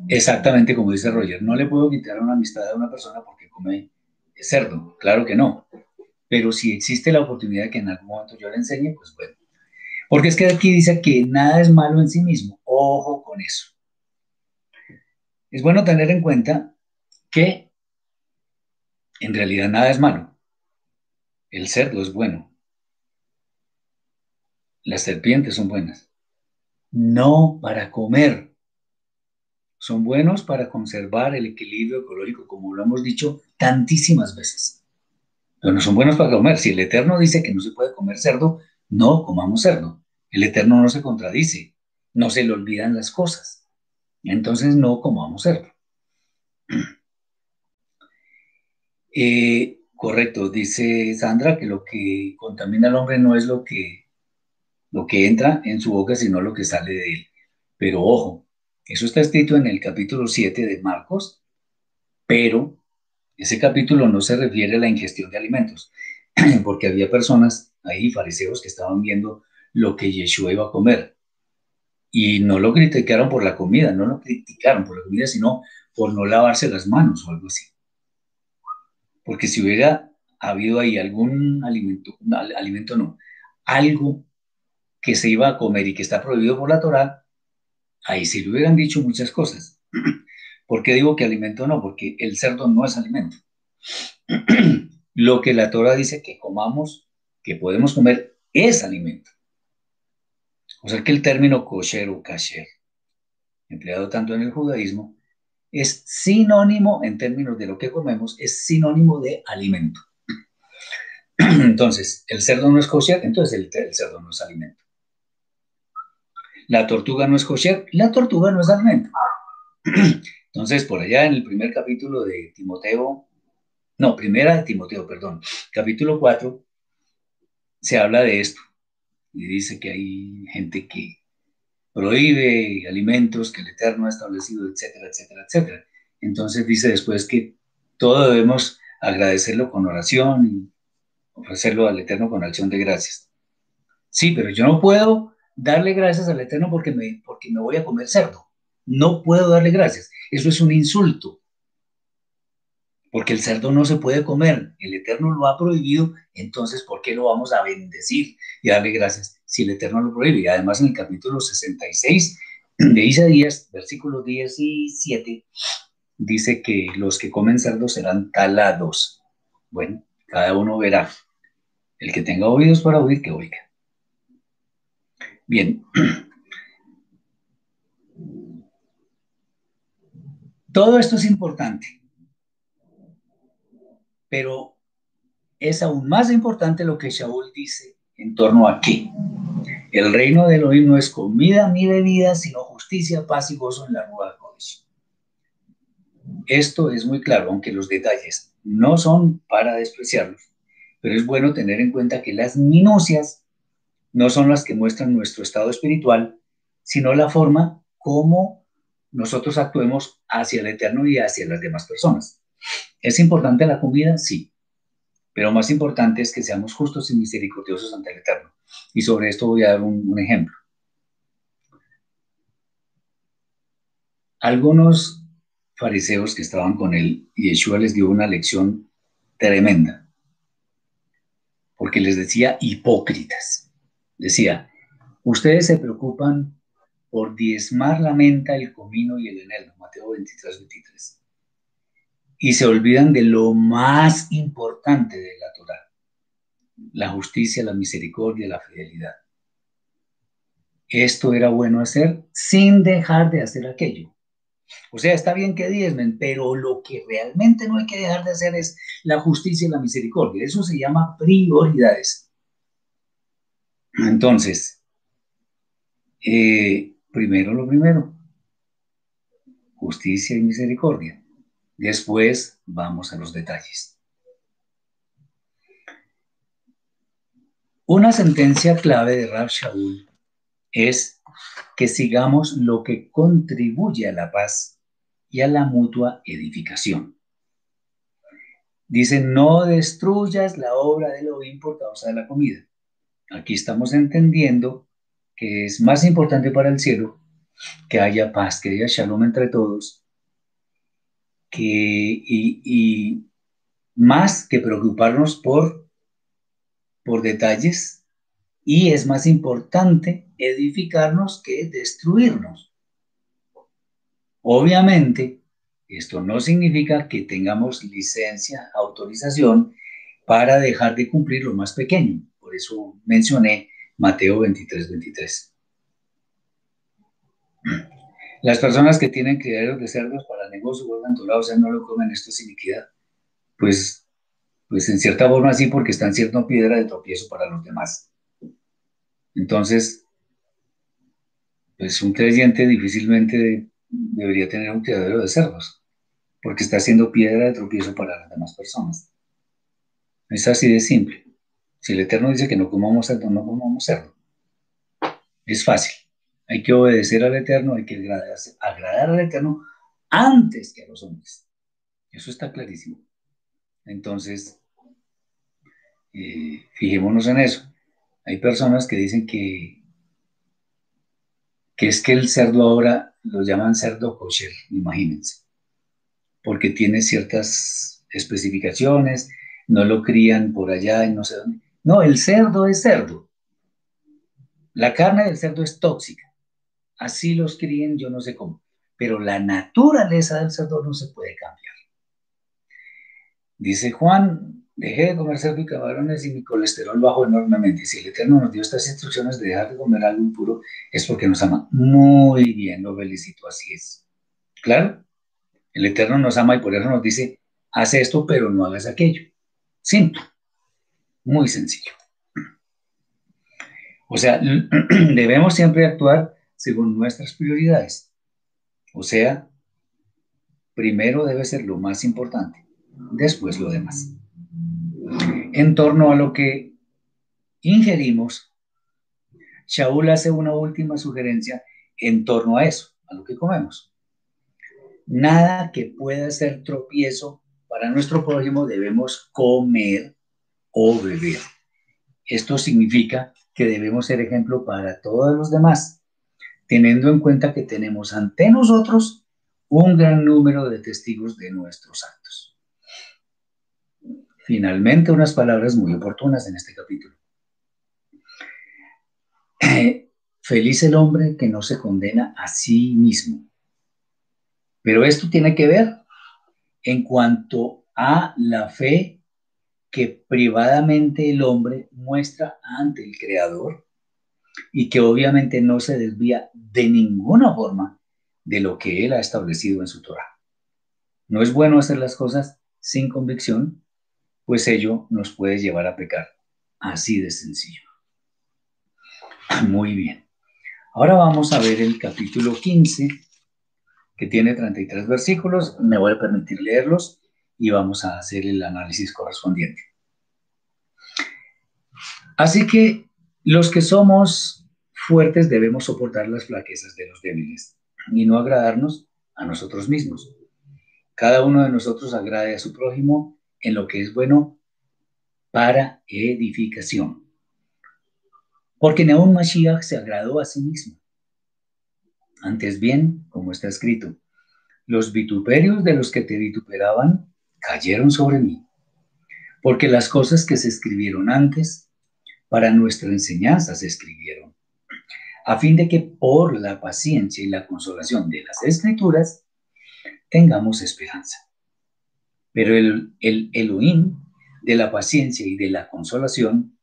Exactamente como dice Roger, no le puedo quitar una amistad a una persona porque come cerdo, claro que no. Pero si existe la oportunidad de que en algún momento yo le enseñe, pues bueno. Porque es que aquí dice que nada es malo en sí mismo. Ojo con eso. Es bueno tener en cuenta que en realidad nada es malo. El cerdo es bueno. Las serpientes son buenas. No para comer son buenos para conservar el equilibrio ecológico, como lo hemos dicho tantísimas veces. Pero no son buenos para comer. Si el Eterno dice que no se puede comer cerdo, no comamos cerdo. El Eterno no se contradice, no se le olvidan las cosas. Entonces no comamos cerdo. Eh, correcto, dice Sandra que lo que contamina al hombre no es lo que, lo que entra en su boca, sino lo que sale de él. Pero ojo, eso está escrito en el capítulo 7 de Marcos, pero ese capítulo no se refiere a la ingestión de alimentos, porque había personas ahí, fariseos, que estaban viendo lo que Yeshua iba a comer. Y no lo criticaron por la comida, no lo criticaron por la comida, sino por no lavarse las manos o algo así. Porque si hubiera habido ahí algún alimento, no, alimento no, algo que se iba a comer y que está prohibido por la Torah, ahí sí le hubieran dicho muchas cosas. ¿Por qué digo que alimento no? Porque el cerdo no es alimento. Lo que la Torah dice que comamos, que podemos comer, es alimento. O sea que el término kosher o kasher, empleado tanto en el judaísmo, es sinónimo en términos de lo que comemos, es sinónimo de alimento. Entonces, el cerdo no es kosher, entonces el cerdo no es alimento la tortuga no es kosher, la tortuga no es alimento. Entonces, por allá en el primer capítulo de Timoteo, no, primera de Timoteo, perdón, capítulo 4, se habla de esto. Y dice que hay gente que prohíbe alimentos que el Eterno ha establecido, etcétera, etcétera, etcétera. Entonces dice después que todo debemos agradecerlo con oración y ofrecerlo al Eterno con acción de gracias. Sí, pero yo no puedo darle gracias al Eterno porque me, porque me voy a comer cerdo. No puedo darle gracias. Eso es un insulto. Porque el cerdo no se puede comer. El Eterno lo ha prohibido. Entonces, ¿por qué lo vamos a bendecir y darle gracias si el Eterno lo prohíbe? Y además, en el capítulo 66 de Isaías, versículo 17, dice que los que comen cerdo serán talados. Bueno, cada uno verá. El que tenga oídos para oír, que oiga. Bien. Todo esto es importante, pero es aún más importante lo que Shaul dice en torno a qué. El reino de Elohim no es comida ni bebida, sino justicia, paz y gozo en la rueda de. Esto es muy claro, aunque los detalles no son para despreciarlos, pero es bueno tener en cuenta que las minucias no son las que muestran nuestro estado espiritual, sino la forma como nosotros actuemos hacia el Eterno y hacia las demás personas. ¿Es importante la comida? Sí. Pero más importante es que seamos justos y misericordiosos ante el Eterno. Y sobre esto voy a dar un, ejemplo. Algunos fariseos que estaban con él, Yeshua les dio una lección tremenda, porque les decía hipócritas. Decía, ustedes se preocupan por diezmar la menta, el comino y el eneldo, Mateo 23, 23. Y se olvidan de lo más importante de la Torah, la justicia, la misericordia, la fidelidad. Esto era bueno hacer sin dejar de hacer aquello. O sea, está bien que diezmen, pero lo que realmente no hay que dejar de hacer es la justicia y la misericordia. Eso se llama prioridades. Entonces, eh, primero lo primero, justicia y misericordia. Después vamos a los detalles. Una sentencia clave de Rab Shaul es que sigamos lo que contribuye a la paz y a la mutua edificación. Dice, no destruyas la obra de Elohim por causa de la comida. Aquí estamos entendiendo que es más importante para el cielo que haya paz, que haya shalom entre todos, que, y, y más que preocuparnos por, por detalles, y es más importante edificarnos que destruirnos. Obviamente, esto no significa que tengamos licencia, autorización para dejar de cumplir lo más pequeño. Eso mencioné Mateo 23, 23. Las personas que tienen criaderos de cerdos para negocio vuelvan o sea, no lo comen, esto es iniquidad. Pues, pues en cierta forma sí, porque están siendo piedra de tropiezo para los demás. Entonces, pues un creyente difícilmente debería tener un criadero de cerdos, porque está siendo piedra de tropiezo para las demás personas. Es así de simple. Si el Eterno dice que no comamos cerdo, no comamos cerdo. Es fácil. Hay que obedecer al Eterno, hay que agradar, al Eterno antes que a los hombres. Eso está clarísimo. Entonces, eh, fijémonos en eso. Hay personas que dicen que, que es que el cerdo ahora lo llaman cerdo kosher, imagínense, porque tiene ciertas especificaciones, no lo crían por allá y no sé dónde. No, el cerdo es cerdo. La carne del cerdo es tóxica. Así los críen, yo no sé cómo. Pero la naturaleza del cerdo no se puede cambiar. Dice Juan, dejé de comer cerdo y camarones y mi colesterol bajó enormemente. Si el Eterno nos dio estas instrucciones de dejar de comer algo impuro, es porque nos ama. Muy bien, lo felicito, así es. Claro, el Eterno nos ama y por eso nos dice, haz esto, pero no hagas aquello. Simple, muy sencillo. O sea, debemos siempre actuar según nuestras prioridades. O sea, primero debe ser lo más importante, después lo demás en torno a lo que ingerimos, Shaul hace una última sugerencia en torno a eso, a lo que comemos. Nada que pueda ser tropiezo para nuestro prójimo debemos comer o beber. Esto significa que debemos ser ejemplo para todos los demás, teniendo en cuenta que tenemos ante nosotros un gran número de testigos de nuestros actos. Finalmente, unas palabras muy oportunas en este capítulo. Feliz el hombre que no se condena a sí mismo. Pero esto tiene que ver en cuanto a la fe que privadamente el hombre muestra ante el Creador y que obviamente no se desvía de ninguna forma de lo que él ha establecido en su Torah. No es bueno hacer las cosas sin convicción, pues ello nos puede llevar a pecar. Así de sencillo. Muy bien. Ahora vamos a ver el capítulo 15, que tiene 33 versículos. Me voy a permitir leerlos y vamos a hacer el análisis correspondiente. Así que los que somos fuertes debemos soportar las flaquezas de los débiles y no agradarnos a nosotros mismos. Cada uno de nosotros agrade a su prójimo en lo que es bueno para edificación. Porque Neón Mashiach se agradó a sí mismo. Antes bien, como está escrito, los vituperios de los que te vituperaban cayeron sobre mí, porque las cosas que se escribieron antes para nuestra enseñanza se escribieron, a fin de que por la paciencia y la consolación de las escrituras tengamos esperanza. Pero el, el Elohim de la paciencia y de la consolación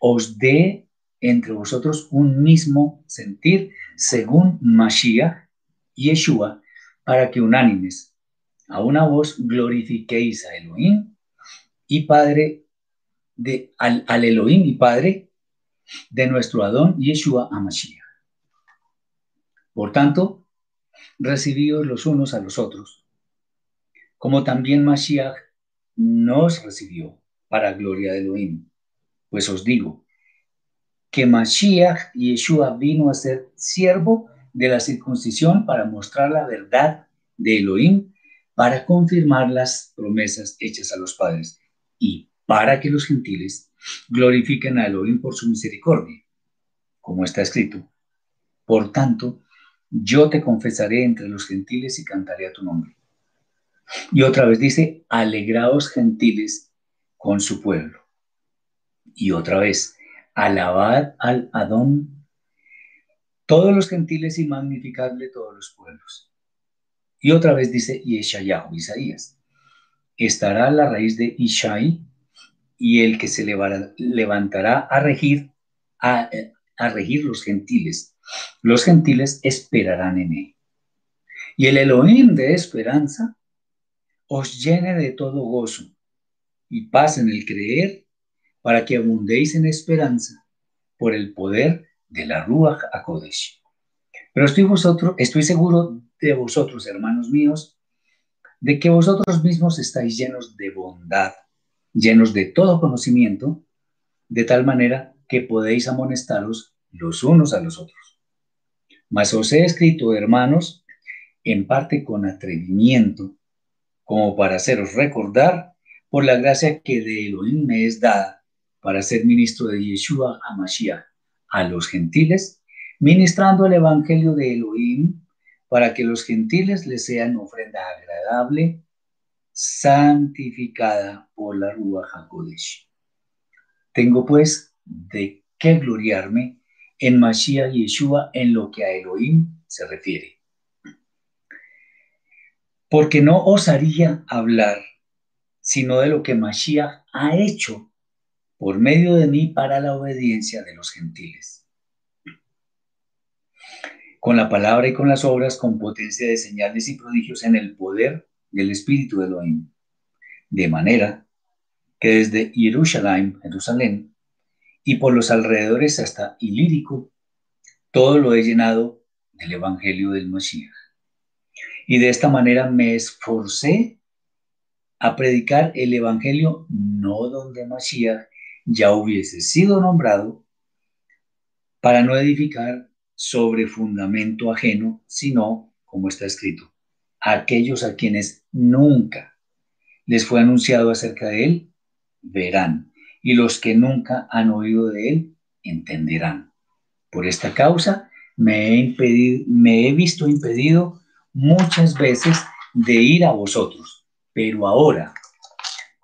os dé entre vosotros un mismo sentir según Mashiach, Yeshua, para que unánimes a una voz glorifiquéis a Elohim y Padre de, al, Elohim y Padre de nuestro Adón Yeshua Amashiach. Por tanto, recibíos los unos a los otros, como también Mashiach nos recibió para gloria de Elohim. Pues os digo que Mashiach Yeshua vino a ser siervo de la circuncisión para mostrar la verdad de Elohim, para confirmar las promesas hechas a los padres y para que los gentiles glorifiquen a Elohim por su misericordia, como está escrito. Por tanto, yo te confesaré entre los gentiles y cantaré a tu nombre. Y otra vez dice, alegraos gentiles con su pueblo. Y otra vez, alabad al Adón todos los gentiles y magnificadle todos los pueblos. Y otra vez dice Yeshayahu, Isaías, estará la raíz de Ishai y el que se levantará a regir, a, regir los gentiles. Los gentiles esperarán en él. Y el Elohim de esperanza os llene de todo gozo y paz en el creer para que abundéis en esperanza por el poder de la Ruach HaKodesh. Pero estoy, vosotros, estoy seguro de vosotros, hermanos míos, de que vosotros mismos estáis llenos de bondad, llenos de todo conocimiento, de tal manera que podéis amonestaros los unos a los otros. Mas os he escrito, hermanos, en parte con atrevimiento, como para haceros recordar por la gracia que de Elohim me es dada para ser ministro de Yeshua HaMashiach a los gentiles, ministrando el Evangelio de Elohim para que los gentiles les sean ofrenda agradable, santificada por la Ruach HaKodesh. Tengo pues de qué gloriarme en Mashiach Yeshua en lo que a Elohim se refiere. Porque no osaría hablar sino de lo que Mashiach ha hecho por medio de mí para la obediencia de los gentiles. Con la palabra y con las obras, con potencia de señales y prodigios en el poder del Espíritu de Elohim. De manera que desde Jerusalén, Jerusalén, y por los alrededores hasta Ilírico, todo lo he llenado del Evangelio del Mashiach. Y de esta manera me esforcé a predicar el Evangelio no donde Mashiach ya hubiese sido nombrado para no edificar sobre fundamento ajeno, sino, como está escrito, aquellos a quienes nunca les fue anunciado acerca de él, verán, y los que nunca han oído de él, entenderán. Por esta causa me he visto impedido muchas veces de ir a vosotros, pero ahora,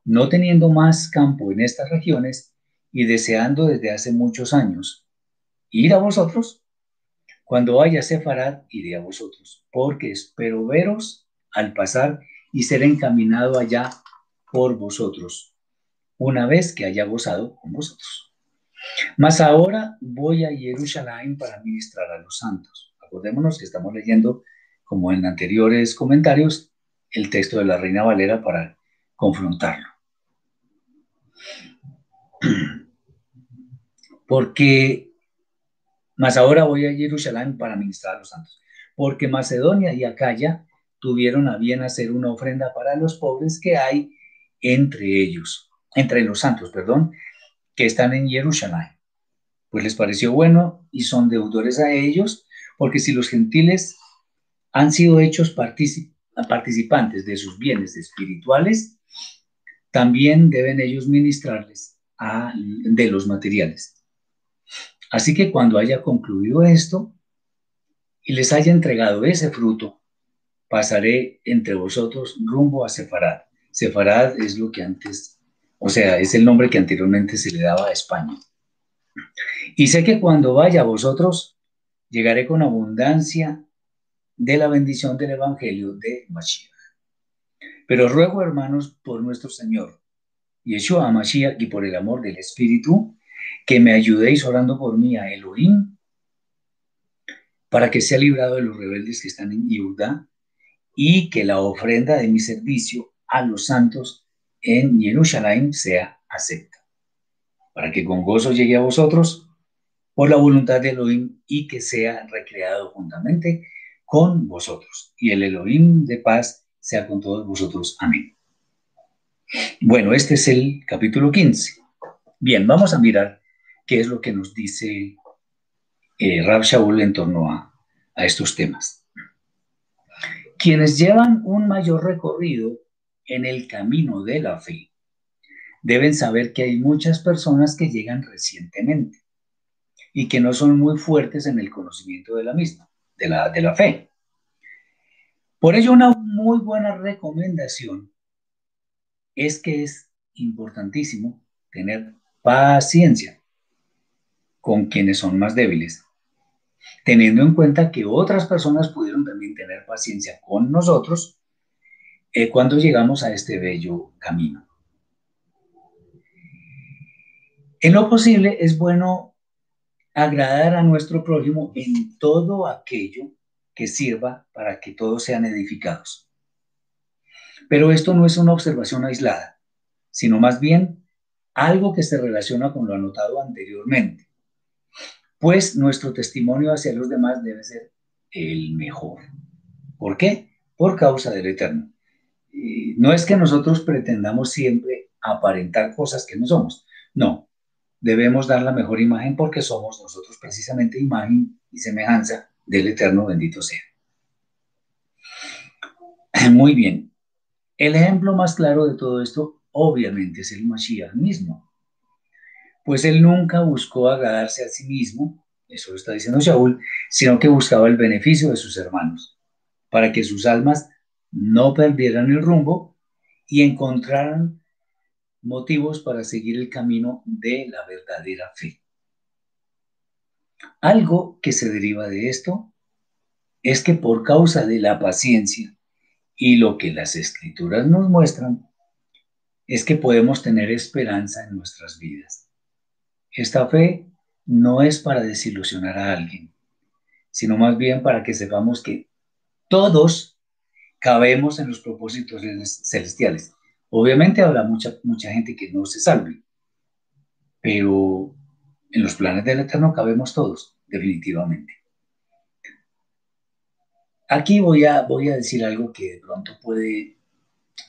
no teniendo más campo en estas regiones y deseando desde hace muchos años ir a vosotros, cuando vaya a Sefarad, iré a vosotros, porque espero veros al pasar y ser encaminado allá por vosotros, una vez que haya gozado con vosotros. Mas ahora voy a Jerusalén para ministrar a los santos. Acordémonos que estamos leyendo, como en anteriores comentarios, el texto de la Reina Valera para confrontarlo. Porque, más ahora voy a Jerusalén para ministrar a los santos. Porque Macedonia y Acaya tuvieron a bien hacer una ofrenda para los pobres que hay entre ellos, entre los santos, perdón, que están en Jerusalén. Pues les pareció bueno y son deudores a ellos, porque si los gentiles han sido hechos participantes de sus bienes espirituales, también deben ellos ministrarles a, de los materiales. Así que cuando haya concluido esto y les haya entregado ese fruto, pasaré entre vosotros rumbo a Sefarad. Sefarad es lo que antes, o sea, es el nombre que anteriormente se le daba a España. Y sé que cuando vaya a vosotros, llegaré con abundancia de la bendición del Evangelio de Mashiach. Pero ruego, hermanos, por nuestro Señor, Yeshua Mashiach, y por el amor del Espíritu, que me ayudéis orando por mí a Elohim, para que sea librado de los rebeldes que están en Judá y que la ofrenda de mi servicio a los santos en Jerusalén sea acepta, para que con gozo llegue a vosotros por la voluntad de Elohim y que sea recreado juntamente con vosotros. Y el Elohim de paz sea con todos vosotros. Amén. Bueno, este es el capítulo 15. Bien, vamos a mirar qué es lo que nos dice eh, Rab Shaul en torno a, a estos temas. Quienes llevan un mayor recorrido en el camino de la fe deben saber que hay muchas personas que llegan recientemente y que no son muy fuertes en el conocimiento de la misma, de la, de la fe. Por ello, una muy buena recomendación es que es importantísimo tener paciencia con quienes son más débiles teniendo en cuenta que otras personas pudieron también tener paciencia con nosotros eh, cuando llegamos a este bello camino. En lo posible es bueno agradar a nuestro prójimo en todo aquello que sirva para que todos sean edificados. Pero esto no es una observación aislada, sino más bien algo que se relaciona con lo anotado anteriormente pues nuestro testimonio hacia los demás debe ser el mejor. ¿Por qué? Por causa del Eterno. no es que nosotros pretendamos siempre aparentar cosas que no somos. No, debemos dar la mejor imagen porque somos nosotros precisamente imagen y semejanza del Eterno, bendito sea. Muy bien. El ejemplo más claro de todo esto, obviamente, es el Mashiach mismo pues él nunca buscó agradarse a sí mismo, eso lo está diciendo Shaul, sino que buscaba el beneficio de sus hermanos, para que sus almas no perdieran el rumbo y encontraran motivos para seguir el camino de la verdadera fe. Algo que se deriva de esto es que por causa de la paciencia y lo que las escrituras nos muestran, es que podemos tener esperanza en nuestras vidas. Esta fe no es para desilusionar a alguien, sino más bien para que sepamos que todos cabemos en los propósitos celestiales. Obviamente habrá mucha, mucha gente que no se salve, pero en los planes del Eterno cabemos todos, definitivamente. Aquí voy a, voy a decir algo que de pronto puede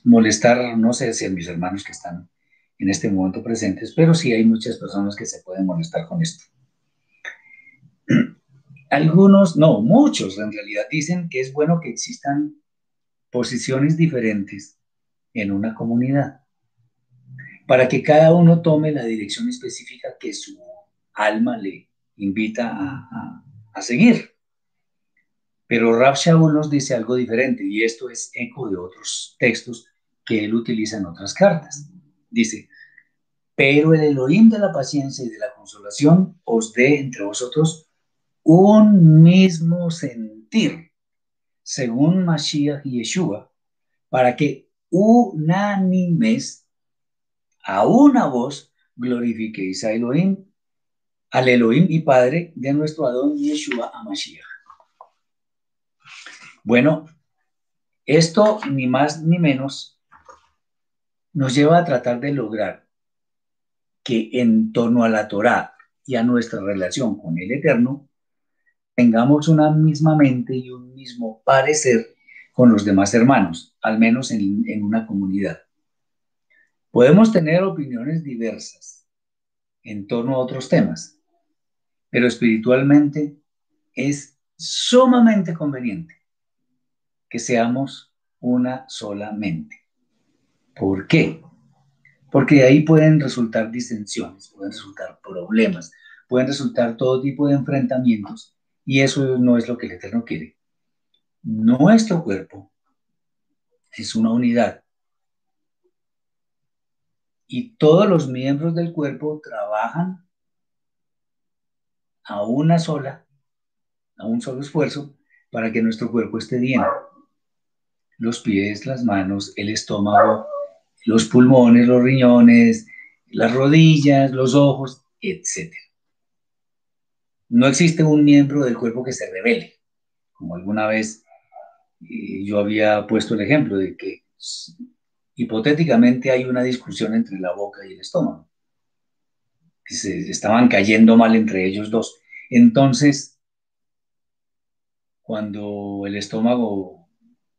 molestar, no sé si a mis hermanos que están en este momento presentes, pero sí hay muchas personas que se pueden molestar con esto. Algunos, no, muchos en realidad dicen que es bueno que existan posiciones diferentes en una comunidad para que cada uno tome la dirección específica que su alma le invita a, seguir. Pero Rav Shaul nos dice algo diferente y esto es eco de otros textos que él utiliza en otras cartas. Dice, pero el Elohim de la paciencia y de la consolación os dé entre vosotros un mismo sentir, según Mashiach y Yeshua, para que unánimes a una voz glorifiquéis a Elohim, al Elohim y Padre de nuestro Adón Yeshua a Mashiach. Bueno, esto ni más ni menos nos lleva a tratar de lograr que en torno a la Torá y a nuestra relación con el Eterno, tengamos una misma mente y un mismo parecer con los demás hermanos, al menos en, en una comunidad. Podemos tener opiniones diversas en torno a otros temas, pero espiritualmente es sumamente conveniente que seamos una sola mente. ¿Por qué? Porque de ahí pueden resultar disensiones, pueden resultar problemas, pueden resultar todo tipo de enfrentamientos y eso no es lo que el Eterno quiere. Nuestro cuerpo es una unidad y todos los miembros del cuerpo trabajan a una sola, a un solo esfuerzo para que nuestro cuerpo esté bien. Los pies, las manos, el estómago, los pulmones, los riñones, las rodillas, los ojos, etc. No existe un miembro del cuerpo que se revele, como alguna vez yo había puesto el ejemplo de que hipotéticamente hay una discusión entre la boca y el estómago. se estaban cayendo mal entre ellos dos. Entonces, cuando el estómago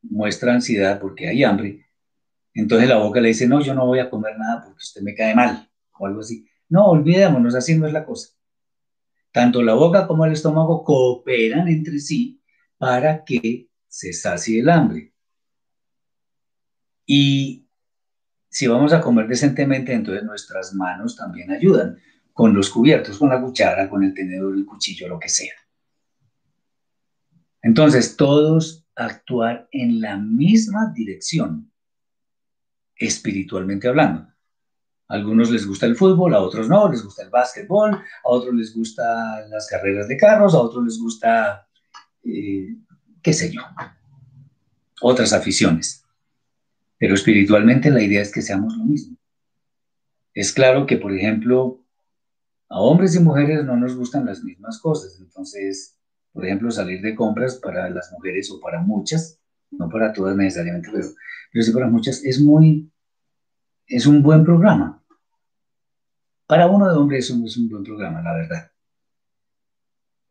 muestra ansiedad porque hay hambre, entonces la boca le dice, no, yo no voy a comer nada porque usted me cae mal, o algo así. No, olvidémonos, así no es la cosa. Tanto la boca como el estómago cooperan entre sí para que se sacie el hambre. Y si vamos a comer decentemente, entonces nuestras manos también ayudan, con los cubiertos, con la cuchara, con el tenedor, el cuchillo, lo que sea. Entonces, todos actuar en la misma dirección, espiritualmente hablando. A algunos les gusta el fútbol, a otros no, les gusta el básquetbol, a otros les gusta las carreras de carros, a otros les gusta, eh, qué sé yo, otras aficiones. Pero espiritualmente la idea es que seamos lo mismo. Es claro que, por ejemplo, a hombres y mujeres no nos gustan las mismas cosas. Entonces, por ejemplo, salir de compras para las mujeres o para muchas, no para todas necesariamente, pero, pero sí para muchas, es muy, es un buen programa. Para uno de hombres eso no es un buen programa, la verdad.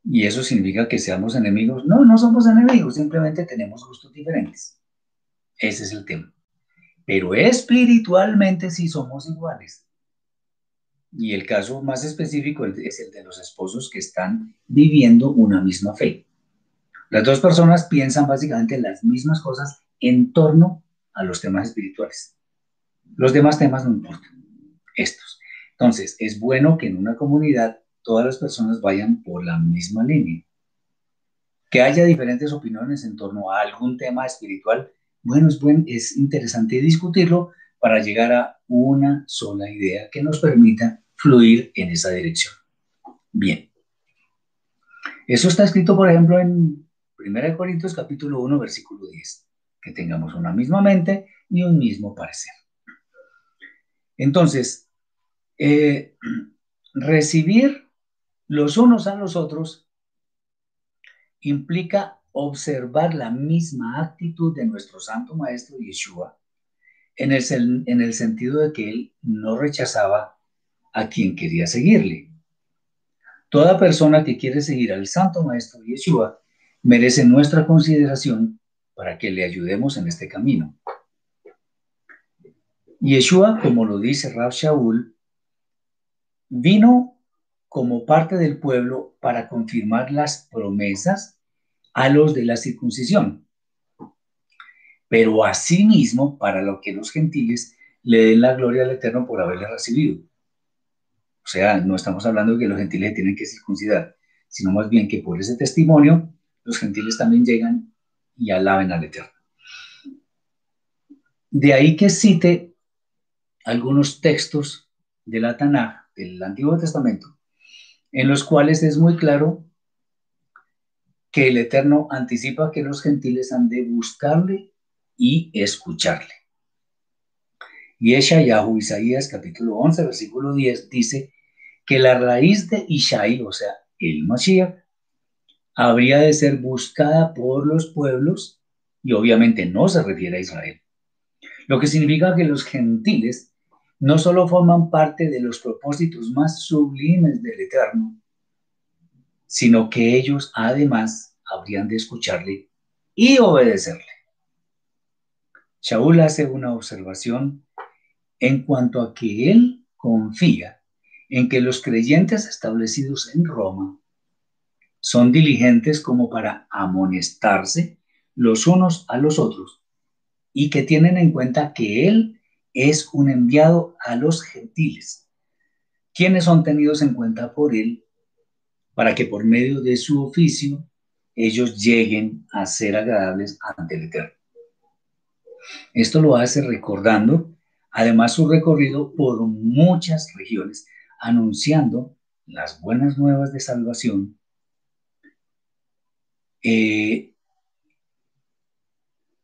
Y eso significa que seamos enemigos. No, no somos enemigos, simplemente tenemos gustos diferentes. Ese es el tema pero espiritualmente sí somos iguales. Y el caso más específico es el de los esposos que están viviendo una misma fe. Las dos personas piensan básicamente las mismas cosas en torno a los temas espirituales. Los demás temas no importan, estos. Entonces, es bueno que en una comunidad todas las personas vayan por la misma línea. Que haya diferentes opiniones en torno a algún tema espiritual bueno, es, buen, es interesante discutirlo para llegar a una sola idea que nos permita fluir en esa dirección. Bien. Eso está escrito, por ejemplo, en 1 Corintios capítulo 1, versículo 10. Que tengamos una misma mente y un mismo parecer. Entonces, eh, recibir los unos a los otros implica observar la misma actitud de nuestro Santo Maestro Yeshua, en el, en el sentido de que él no rechazaba a quien quería seguirle. Toda persona que quiere seguir al Santo Maestro Yeshua merece nuestra consideración para que le ayudemos en este camino. Yeshua, como lo dice Rab Shaul, vino como parte del pueblo para confirmar las promesas a los de la circuncisión, pero asimismo para lo que los gentiles le den la gloria al Eterno por haberle recibido. O sea, no estamos hablando de que los gentiles tienen que circuncidar, sino más bien que por ese testimonio los gentiles también llegan y alaben al Eterno. De ahí que cite algunos textos de la Tanaj, del Antiguo Testamento, en los cuales es muy claro que el Eterno anticipa que los gentiles han de buscarle y escucharle. Y Yahú Isaías capítulo 11, versículo 10 dice que la raíz de Ishai, o sea, el Mashiach, habría de ser buscada por los pueblos y obviamente no se refiere a Israel. Lo que significa que los gentiles no solo forman parte de los propósitos más sublimes del Eterno, sino que ellos además habrían de escucharle y obedecerle. Shaul hace una observación en cuanto a que él confía en que los creyentes establecidos en Roma son diligentes como para amonestarse los unos a los otros y que tienen en cuenta que él es un enviado a los gentiles, quienes son tenidos en cuenta por él para que por medio de su oficio ellos lleguen a ser agradables ante el Eterno. Esto lo hace recordando además su recorrido por muchas regiones, anunciando las buenas nuevas de salvación eh,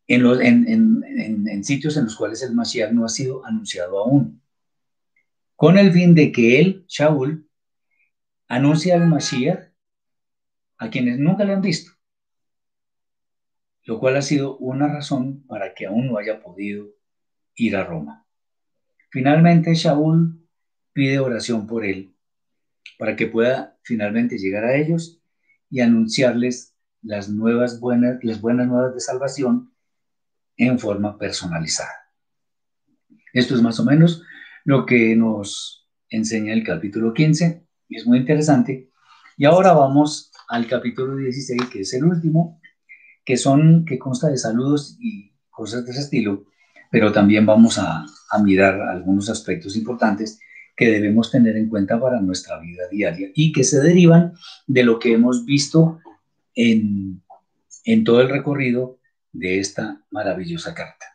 en, en, sitios en los cuales el Mashiach no ha sido anunciado aún, con el fin de que él, Shaul, anuncia al Mashiach a quienes nunca le han visto. lo cual ha sido una razón para que aún no haya podido ir a Roma. Finalmente, Shaul pide oración por él, para que pueda finalmente llegar a ellos y anunciarles las nuevas buenas, las buenas nuevas de salvación en forma personalizada. Esto es más o menos lo que nos enseña el capítulo 15 y es muy interesante. Y ahora vamos al capítulo 16, que es el último, que son que consta de saludos y cosas de ese estilo, pero también vamos a, a mirar algunos aspectos importantes que debemos tener en cuenta para nuestra vida diaria y que se derivan de lo que hemos visto en, en todo el recorrido de esta maravillosa carta.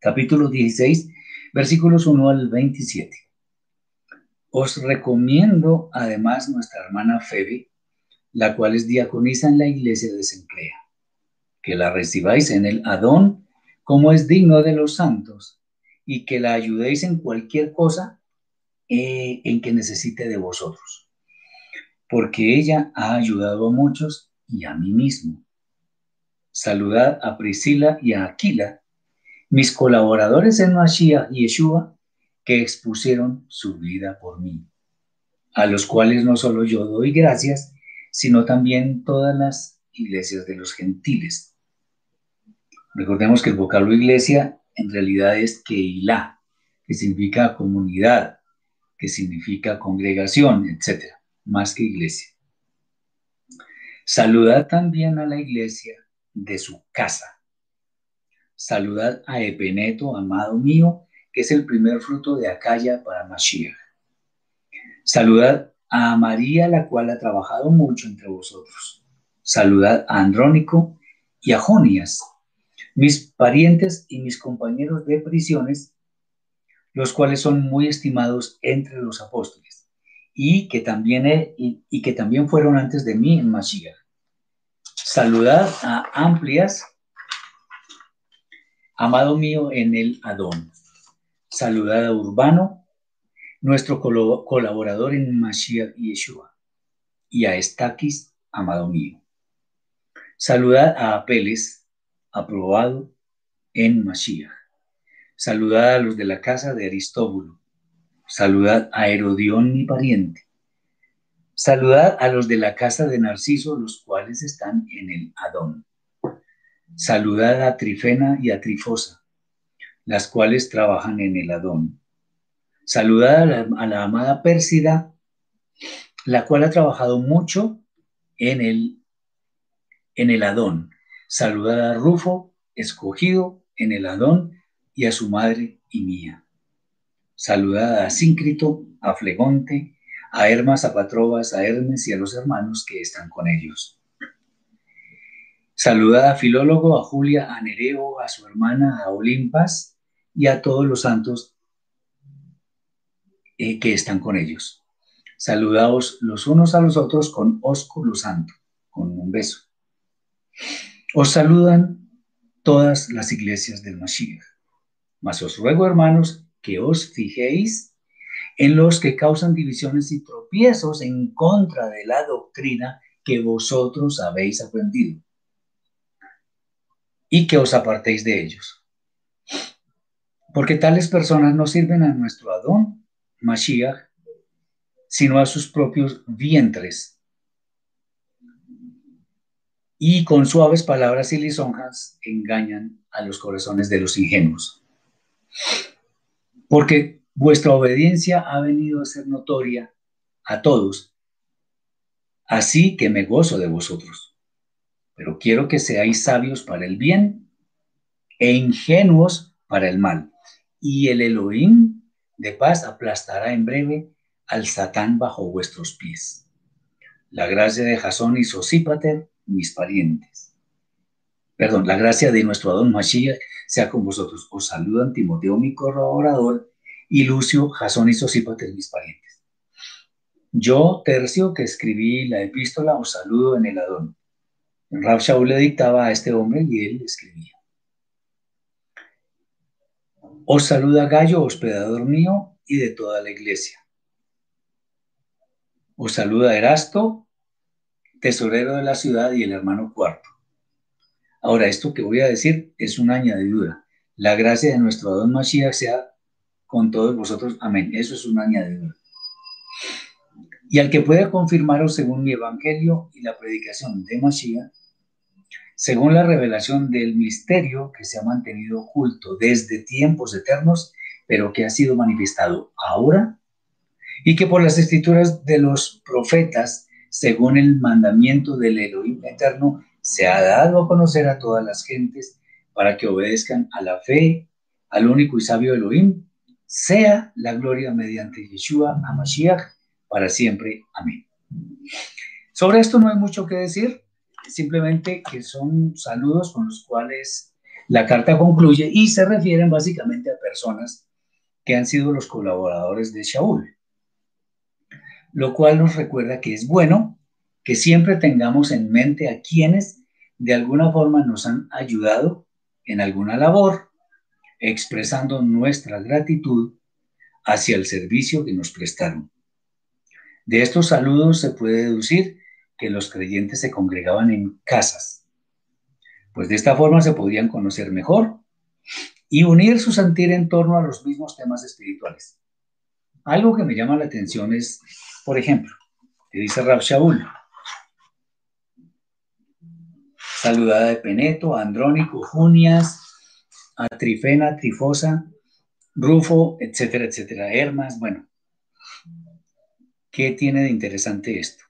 Capítulo 16, versículos 1 al 27. Os recomiendo además nuestra hermana Febe, la cual es diaconisa en la iglesia de Sencrea, que la recibáis en el Adón como es digno de los santos y que la ayudéis en cualquier cosa eh, en que necesite de vosotros, porque ella ha ayudado a muchos y a mí mismo Saludad a Priscila y a Aquila, mis colaboradores en Mashiach y Yeshua, que expusieron su vida por mí, a los cuales no solo yo doy gracias, sino también todas las iglesias de los gentiles. Recordemos que el vocablo iglesia en realidad es Keilah, que significa comunidad, que significa congregación, etc., más que iglesia. Saludad también a la iglesia de su casa. Saludad a Epeneto, amado mío, que es el primer fruto de Acaya para Mashiach. Saludad a María, la cual ha trabajado mucho entre vosotros. Saludad a Andrónico y a Jonias, mis parientes y mis compañeros de prisiones, los cuales son muy estimados entre los apóstoles y que también, y, que también fueron antes de mí en Mashiach. Saludad a Amplias, amado mío en el Adón. Saludad a Urbano, nuestro colaborador en Mashiach y Yeshua. Y a Estaquis, amado mío. Saludad a Apeles, aprobado en Mashiach. Saludad a los de la casa de Aristóbulo. Saludad a Herodión, mi pariente. Saludad a los de la casa de Narciso, los cuales están en el Adón. Saludad a Trifena y a Trifosa, las cuales trabajan en el Adón. Saludad a la, amada Pérsida, la cual ha trabajado mucho en el, en el Adón. Saludad a Rufo, escogido en el Adón, y a su madre y mía. Saludad a Síncrito, a Flegonte, a Hermas, a Patrobas, a Hermes y a los hermanos que están con ellos. Saludad a Filólogo, a Julia, a Nereo, a su hermana, a Olimpas y a todos los santos eh, que están con ellos. Saludaos los unos a los otros con ósculo santo, con un beso. Os saludan todas las iglesias del Mashiach. Mas os ruego, hermanos, que os fijéis en los que causan divisiones y tropiezos en contra de la doctrina que vosotros habéis aprendido y que os apartéis de ellos. Porque tales personas no sirven a nuestro Adón, Mashiach, sino a sus propios vientres. Y con suaves palabras y lisonjas engañan a los corazones de los ingenuos. Porque Vuestra obediencia ha venido a ser notoria a todos, así que me gozo de vosotros. Pero quiero que seáis sabios para el bien e ingenuos para el mal. Y el Elohim de paz aplastará en breve al Satán bajo vuestros pies. La gracia de Jasón y Sosípater, mis parientes. Perdón, la gracia de nuestro Adón Mashiach sea con vosotros. Os saludan Timoteo, mi colaborador, y Lucio, Jasón y Sosípater, mis parientes. Yo, Tercio, que escribí la epístola, os saludo en el Adón. Rab Shaul le dictaba a este hombre y él escribía. Os saluda Gallo, hospedador mío y de toda la iglesia. Os saluda Erasto, tesorero de la ciudad y el hermano cuarto. Ahora, esto que voy a decir es una añadidura. La gracia de nuestro Adón Mashiach sea con todos vosotros. Amén. Eso es una añadidura. Y al que pueda confirmaros según mi evangelio y la predicación de Mashiach, según la revelación del misterio que se ha mantenido oculto desde tiempos eternos, pero que ha sido manifestado ahora, y que por las escrituras de los profetas, según el mandamiento del Elohim eterno, se ha dado a conocer a todas las gentes para que obedezcan a la fe, al único y sabio Elohim, sea la gloria mediante Yeshua a Mashiach para siempre. Amén. Sobre esto no hay mucho que decir, simplemente que son saludos con los cuales la carta concluye y se refieren básicamente a personas que han sido los colaboradores de Shaul, lo cual nos recuerda que es bueno que siempre tengamos en mente a quienes de alguna forma nos han ayudado en alguna labor, expresando nuestra gratitud hacia el servicio que nos prestaron. De estos saludos se puede deducir que los creyentes se congregaban en casas, pues de esta forma se podían conocer mejor y unir su sentir en torno a los mismos temas espirituales. Algo que me llama la atención es, por ejemplo, que dice Rab saludada de Peneto, Andrónico, Junias, a Trifena, Trifosa, Rufo, etcétera, etcétera, Hermas, bueno. ¿Qué tiene de interesante esto?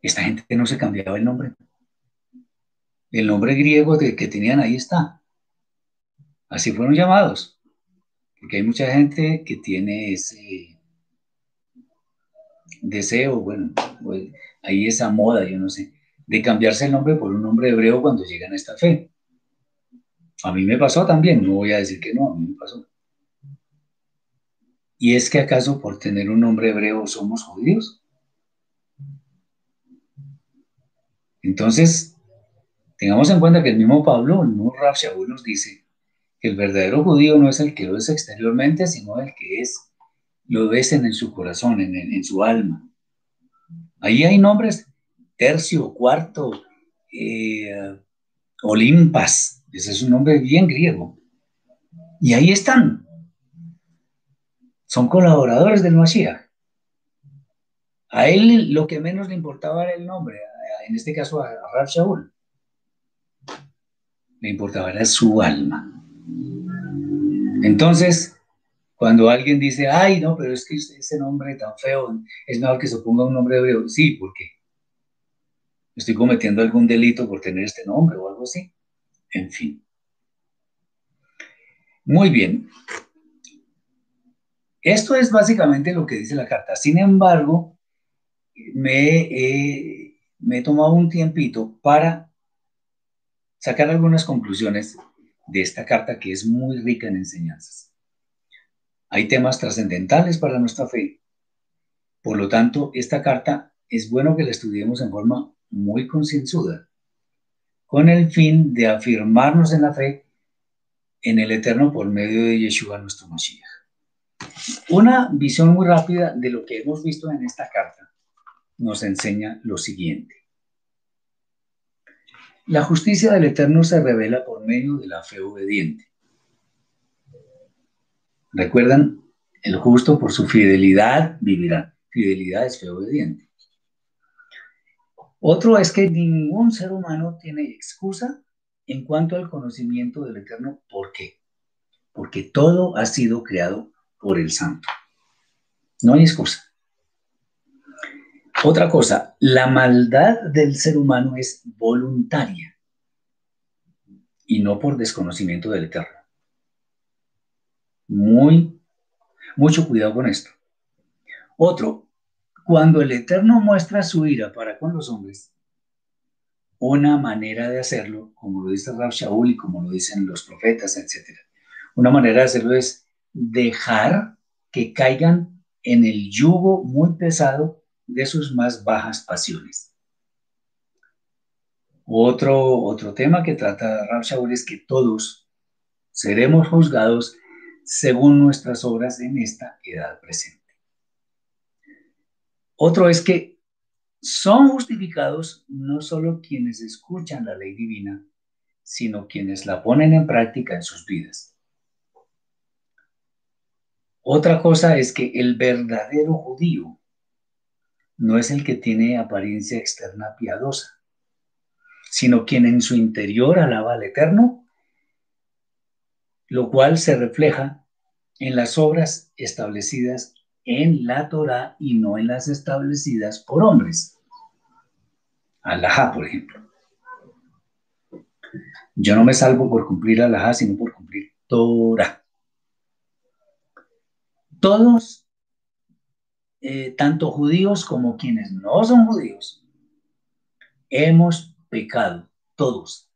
Esta gente no se cambiaba el nombre. El nombre griego de, que tenían ahí está. Así fueron llamados. Porque hay mucha gente que tiene ese deseo, bueno, pues, ahí esa moda, yo no sé, de cambiarse el nombre por un nombre hebreo cuando llegan a esta fe. A mí me pasó también, no voy a decir que no, a mí me pasó. ¿Y es que acaso por tener un nombre hebreo somos judíos? Entonces, tengamos en cuenta que el mismo Pablo, el mismo Shaul nos dice que el verdadero judío no es el que lo es exteriormente, sino el que es, lo es en, su corazón, en, en, su alma. Ahí hay nombres, tercio, cuarto, eh, Olimpas, ese es un nombre bien griego. Y ahí están. Son colaboradores del Mashiach. A él lo que menos le importaba era el nombre, en este caso a Rab Shaul. Le importaba era su alma. Entonces, cuando alguien dice, ay, no, pero es que ese nombre tan feo, es mejor que se ponga un nombre hebreo. Sí, porque estoy cometiendo algún delito por tener este nombre o algo así. En fin. Muy bien. Esto es básicamente lo que dice la carta. Sin embargo, me me he tomado un tiempito para sacar algunas conclusiones de esta carta que es muy rica en enseñanzas. Hay temas trascendentales para nuestra fe. Por lo tanto, esta carta es bueno que la estudiemos en forma muy concienzuda, con el fin de afirmarnos en la fe en el Eterno por medio de Yeshua nuestro Mashiach. Una visión muy rápida de lo que hemos visto en esta carta nos enseña lo siguiente. La justicia del Eterno se revela por medio de la fe obediente. ¿Recuerdan? El justo por su fidelidad vivirá. Fidelidad es fe obediente. Otro es que ningún ser humano tiene excusa en cuanto al conocimiento del Eterno. ¿Por qué? Porque todo ha sido creado por el Santo. No hay excusa. Otra cosa, la maldad del ser humano es voluntaria y no por desconocimiento del Eterno. Muy, mucho cuidado con esto. Otro, cuando el Eterno muestra su ira para con los hombres, una manera de hacerlo, como lo dice Rab Shaul y como lo dicen los profetas, etc. Una manera de hacerlo es dejar que caigan en el yugo muy pesado de sus más bajas pasiones. Otro, otro tema que trata Rab Shaul es que todos seremos juzgados según nuestras obras en esta edad presente. Otro es que son justificados no solo quienes escuchan la ley divina, sino quienes la ponen en práctica en sus vidas. Otra cosa es que el verdadero judío no es el que tiene apariencia externa piadosa, sino quien en su interior alaba al Eterno, lo cual se refleja en las obras establecidas en la Torah y no en las establecidas por hombres. Alajá, por ejemplo. Yo no me salvo por cumplir Alajá, sino por cumplir Torah. Todos, eh, tanto judíos como quienes no son judíos, hemos pecado, todos.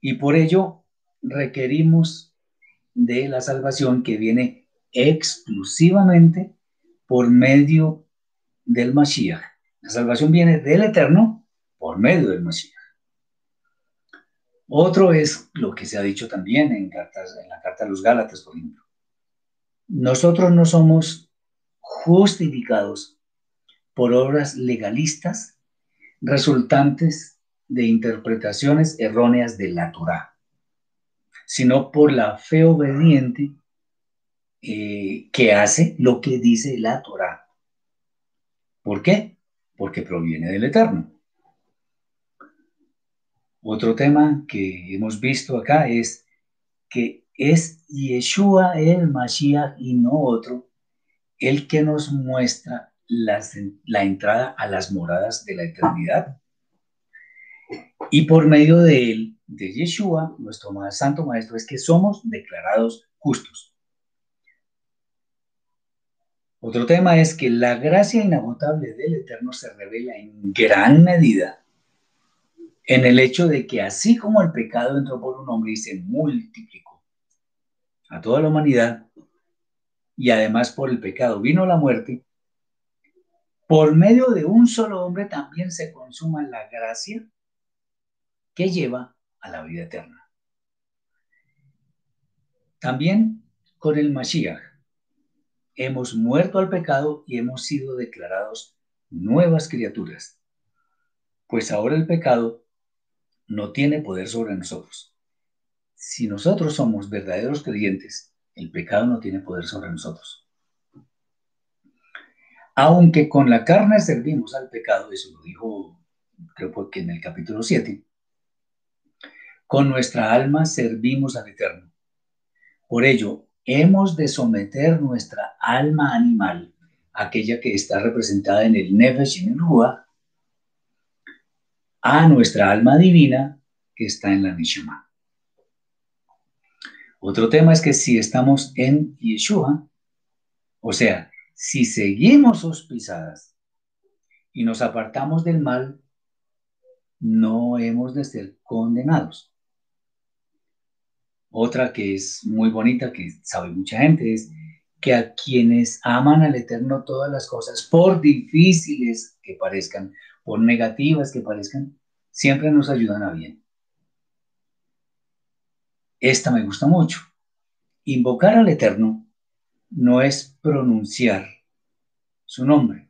Y por ello requerimos de la salvación que viene exclusivamente por medio del Mashiach. La salvación viene del Eterno por medio del Mashiach. Otro es lo que se ha dicho también en, en la carta a los Gálatas, por ejemplo. Nosotros no somos justificados por obras legalistas resultantes de interpretaciones erróneas de la Torah, sino por la fe obediente eh, que hace lo que dice la Torah. ¿Por qué? Porque proviene del Eterno. Otro tema que hemos visto acá es que es Yeshua el Mashiach y no otro el que nos muestra la entrada a las moradas de la eternidad. Y por medio de él, de Yeshua, nuestro santo maestro, es que somos declarados justos. Otro tema es que la gracia inagotable del Eterno se revela en gran medida en el hecho de que así como el pecado entró por un hombre y se multiplicó a toda la humanidad, y además por el pecado vino la muerte, por medio de un solo hombre también se consuma la gracia que lleva a la vida eterna. También con el Mashiach hemos muerto al pecado y hemos sido declarados nuevas criaturas, pues ahora el pecado no tiene poder sobre nosotros. Si nosotros somos verdaderos creyentes, el pecado no tiene poder sobre nosotros. Aunque con la carne servimos al pecado, eso lo dijo creo que en el capítulo 7, con nuestra alma servimos al Eterno. Por ello, hemos de someter nuestra alma animal, aquella que está representada en el Nefesh en el Ruach, a nuestra alma divina que está en la Neshama. Otro tema es que si estamos en Yeshua, o sea, si seguimos sus pisadas y nos apartamos del mal, no hemos de ser condenados. Otra que es muy bonita, que sabe mucha gente, es que a quienes aman al Eterno todas las cosas, por difíciles que parezcan, por negativas que parezcan, siempre nos ayudan a bien. Esta me gusta mucho. Invocar al Eterno no es pronunciar su nombre,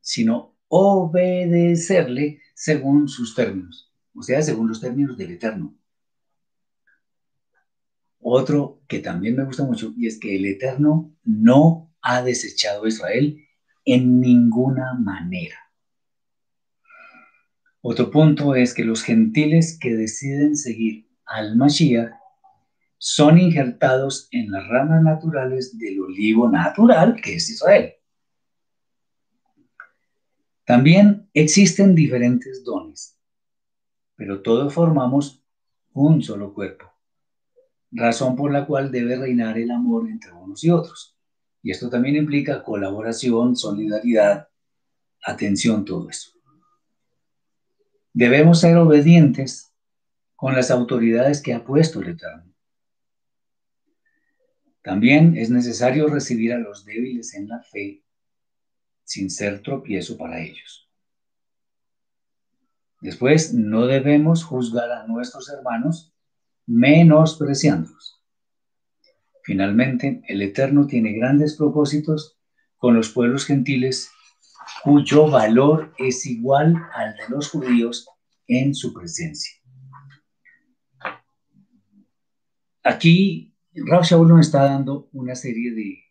sino obedecerle según sus términos, o sea, según los términos del Eterno. Otro que también me gusta mucho y es que el Eterno no ha desechado a Israel en ninguna manera. Otro punto es que los gentiles que deciden seguir al Mashiach son injertados en las ramas naturales del olivo natural que es Israel. También existen diferentes dones, pero todos formamos un solo cuerpo razón por la cual debe reinar el amor entre unos y otros. Y esto también implica colaboración, solidaridad, atención, todo eso. Debemos ser obedientes con las autoridades que ha puesto el Eterno. También es necesario recibir a los débiles en la fe sin ser tropiezo para ellos. Después, no debemos juzgar a nuestros hermanos menospreciándolos. Finalmente, el Eterno tiene grandes propósitos con los pueblos gentiles cuyo valor es igual al de los judíos en su presencia. Aquí Rav Shaul nos está dando una serie de,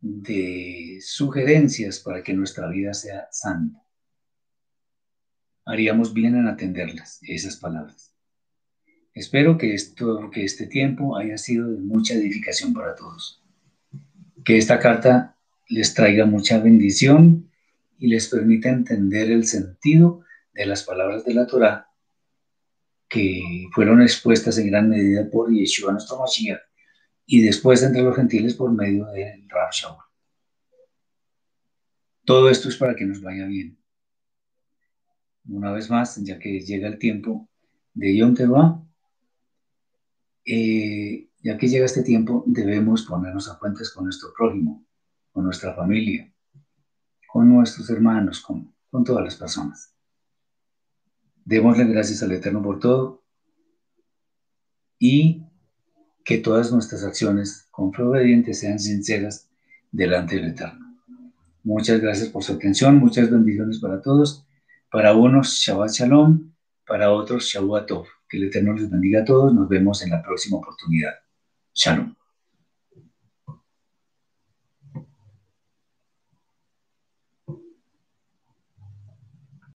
de sugerencias para que nuestra vida sea santa. Haríamos bien en atenderlas, esas palabras. Espero que, esto, que este tiempo haya sido de mucha edificación para todos. Que esta carta les traiga mucha bendición y les permita entender el sentido de las palabras de la Torah que fueron expuestas en gran medida por Yeshua nuestro Mashiach y después entre los gentiles por medio del Rab Shaul. Todo esto es para que nos vaya bien. Una vez más, ya que llega el tiempo de Yom Teruah, eh, ya que llega este tiempo, debemos ponernos a cuentas con nuestro prójimo, con nuestra familia, con nuestros hermanos, con, todas las personas. Démosle gracias al Eterno por todo y que todas nuestras acciones con fe obediente sean sinceras delante del Eterno. Muchas gracias por su atención, muchas bendiciones para todos. Para unos, Shabbat Shalom, para otros, Shabbat Tov. Que el Eterno les bendiga a todos. Nos vemos en la próxima oportunidad. Shalom.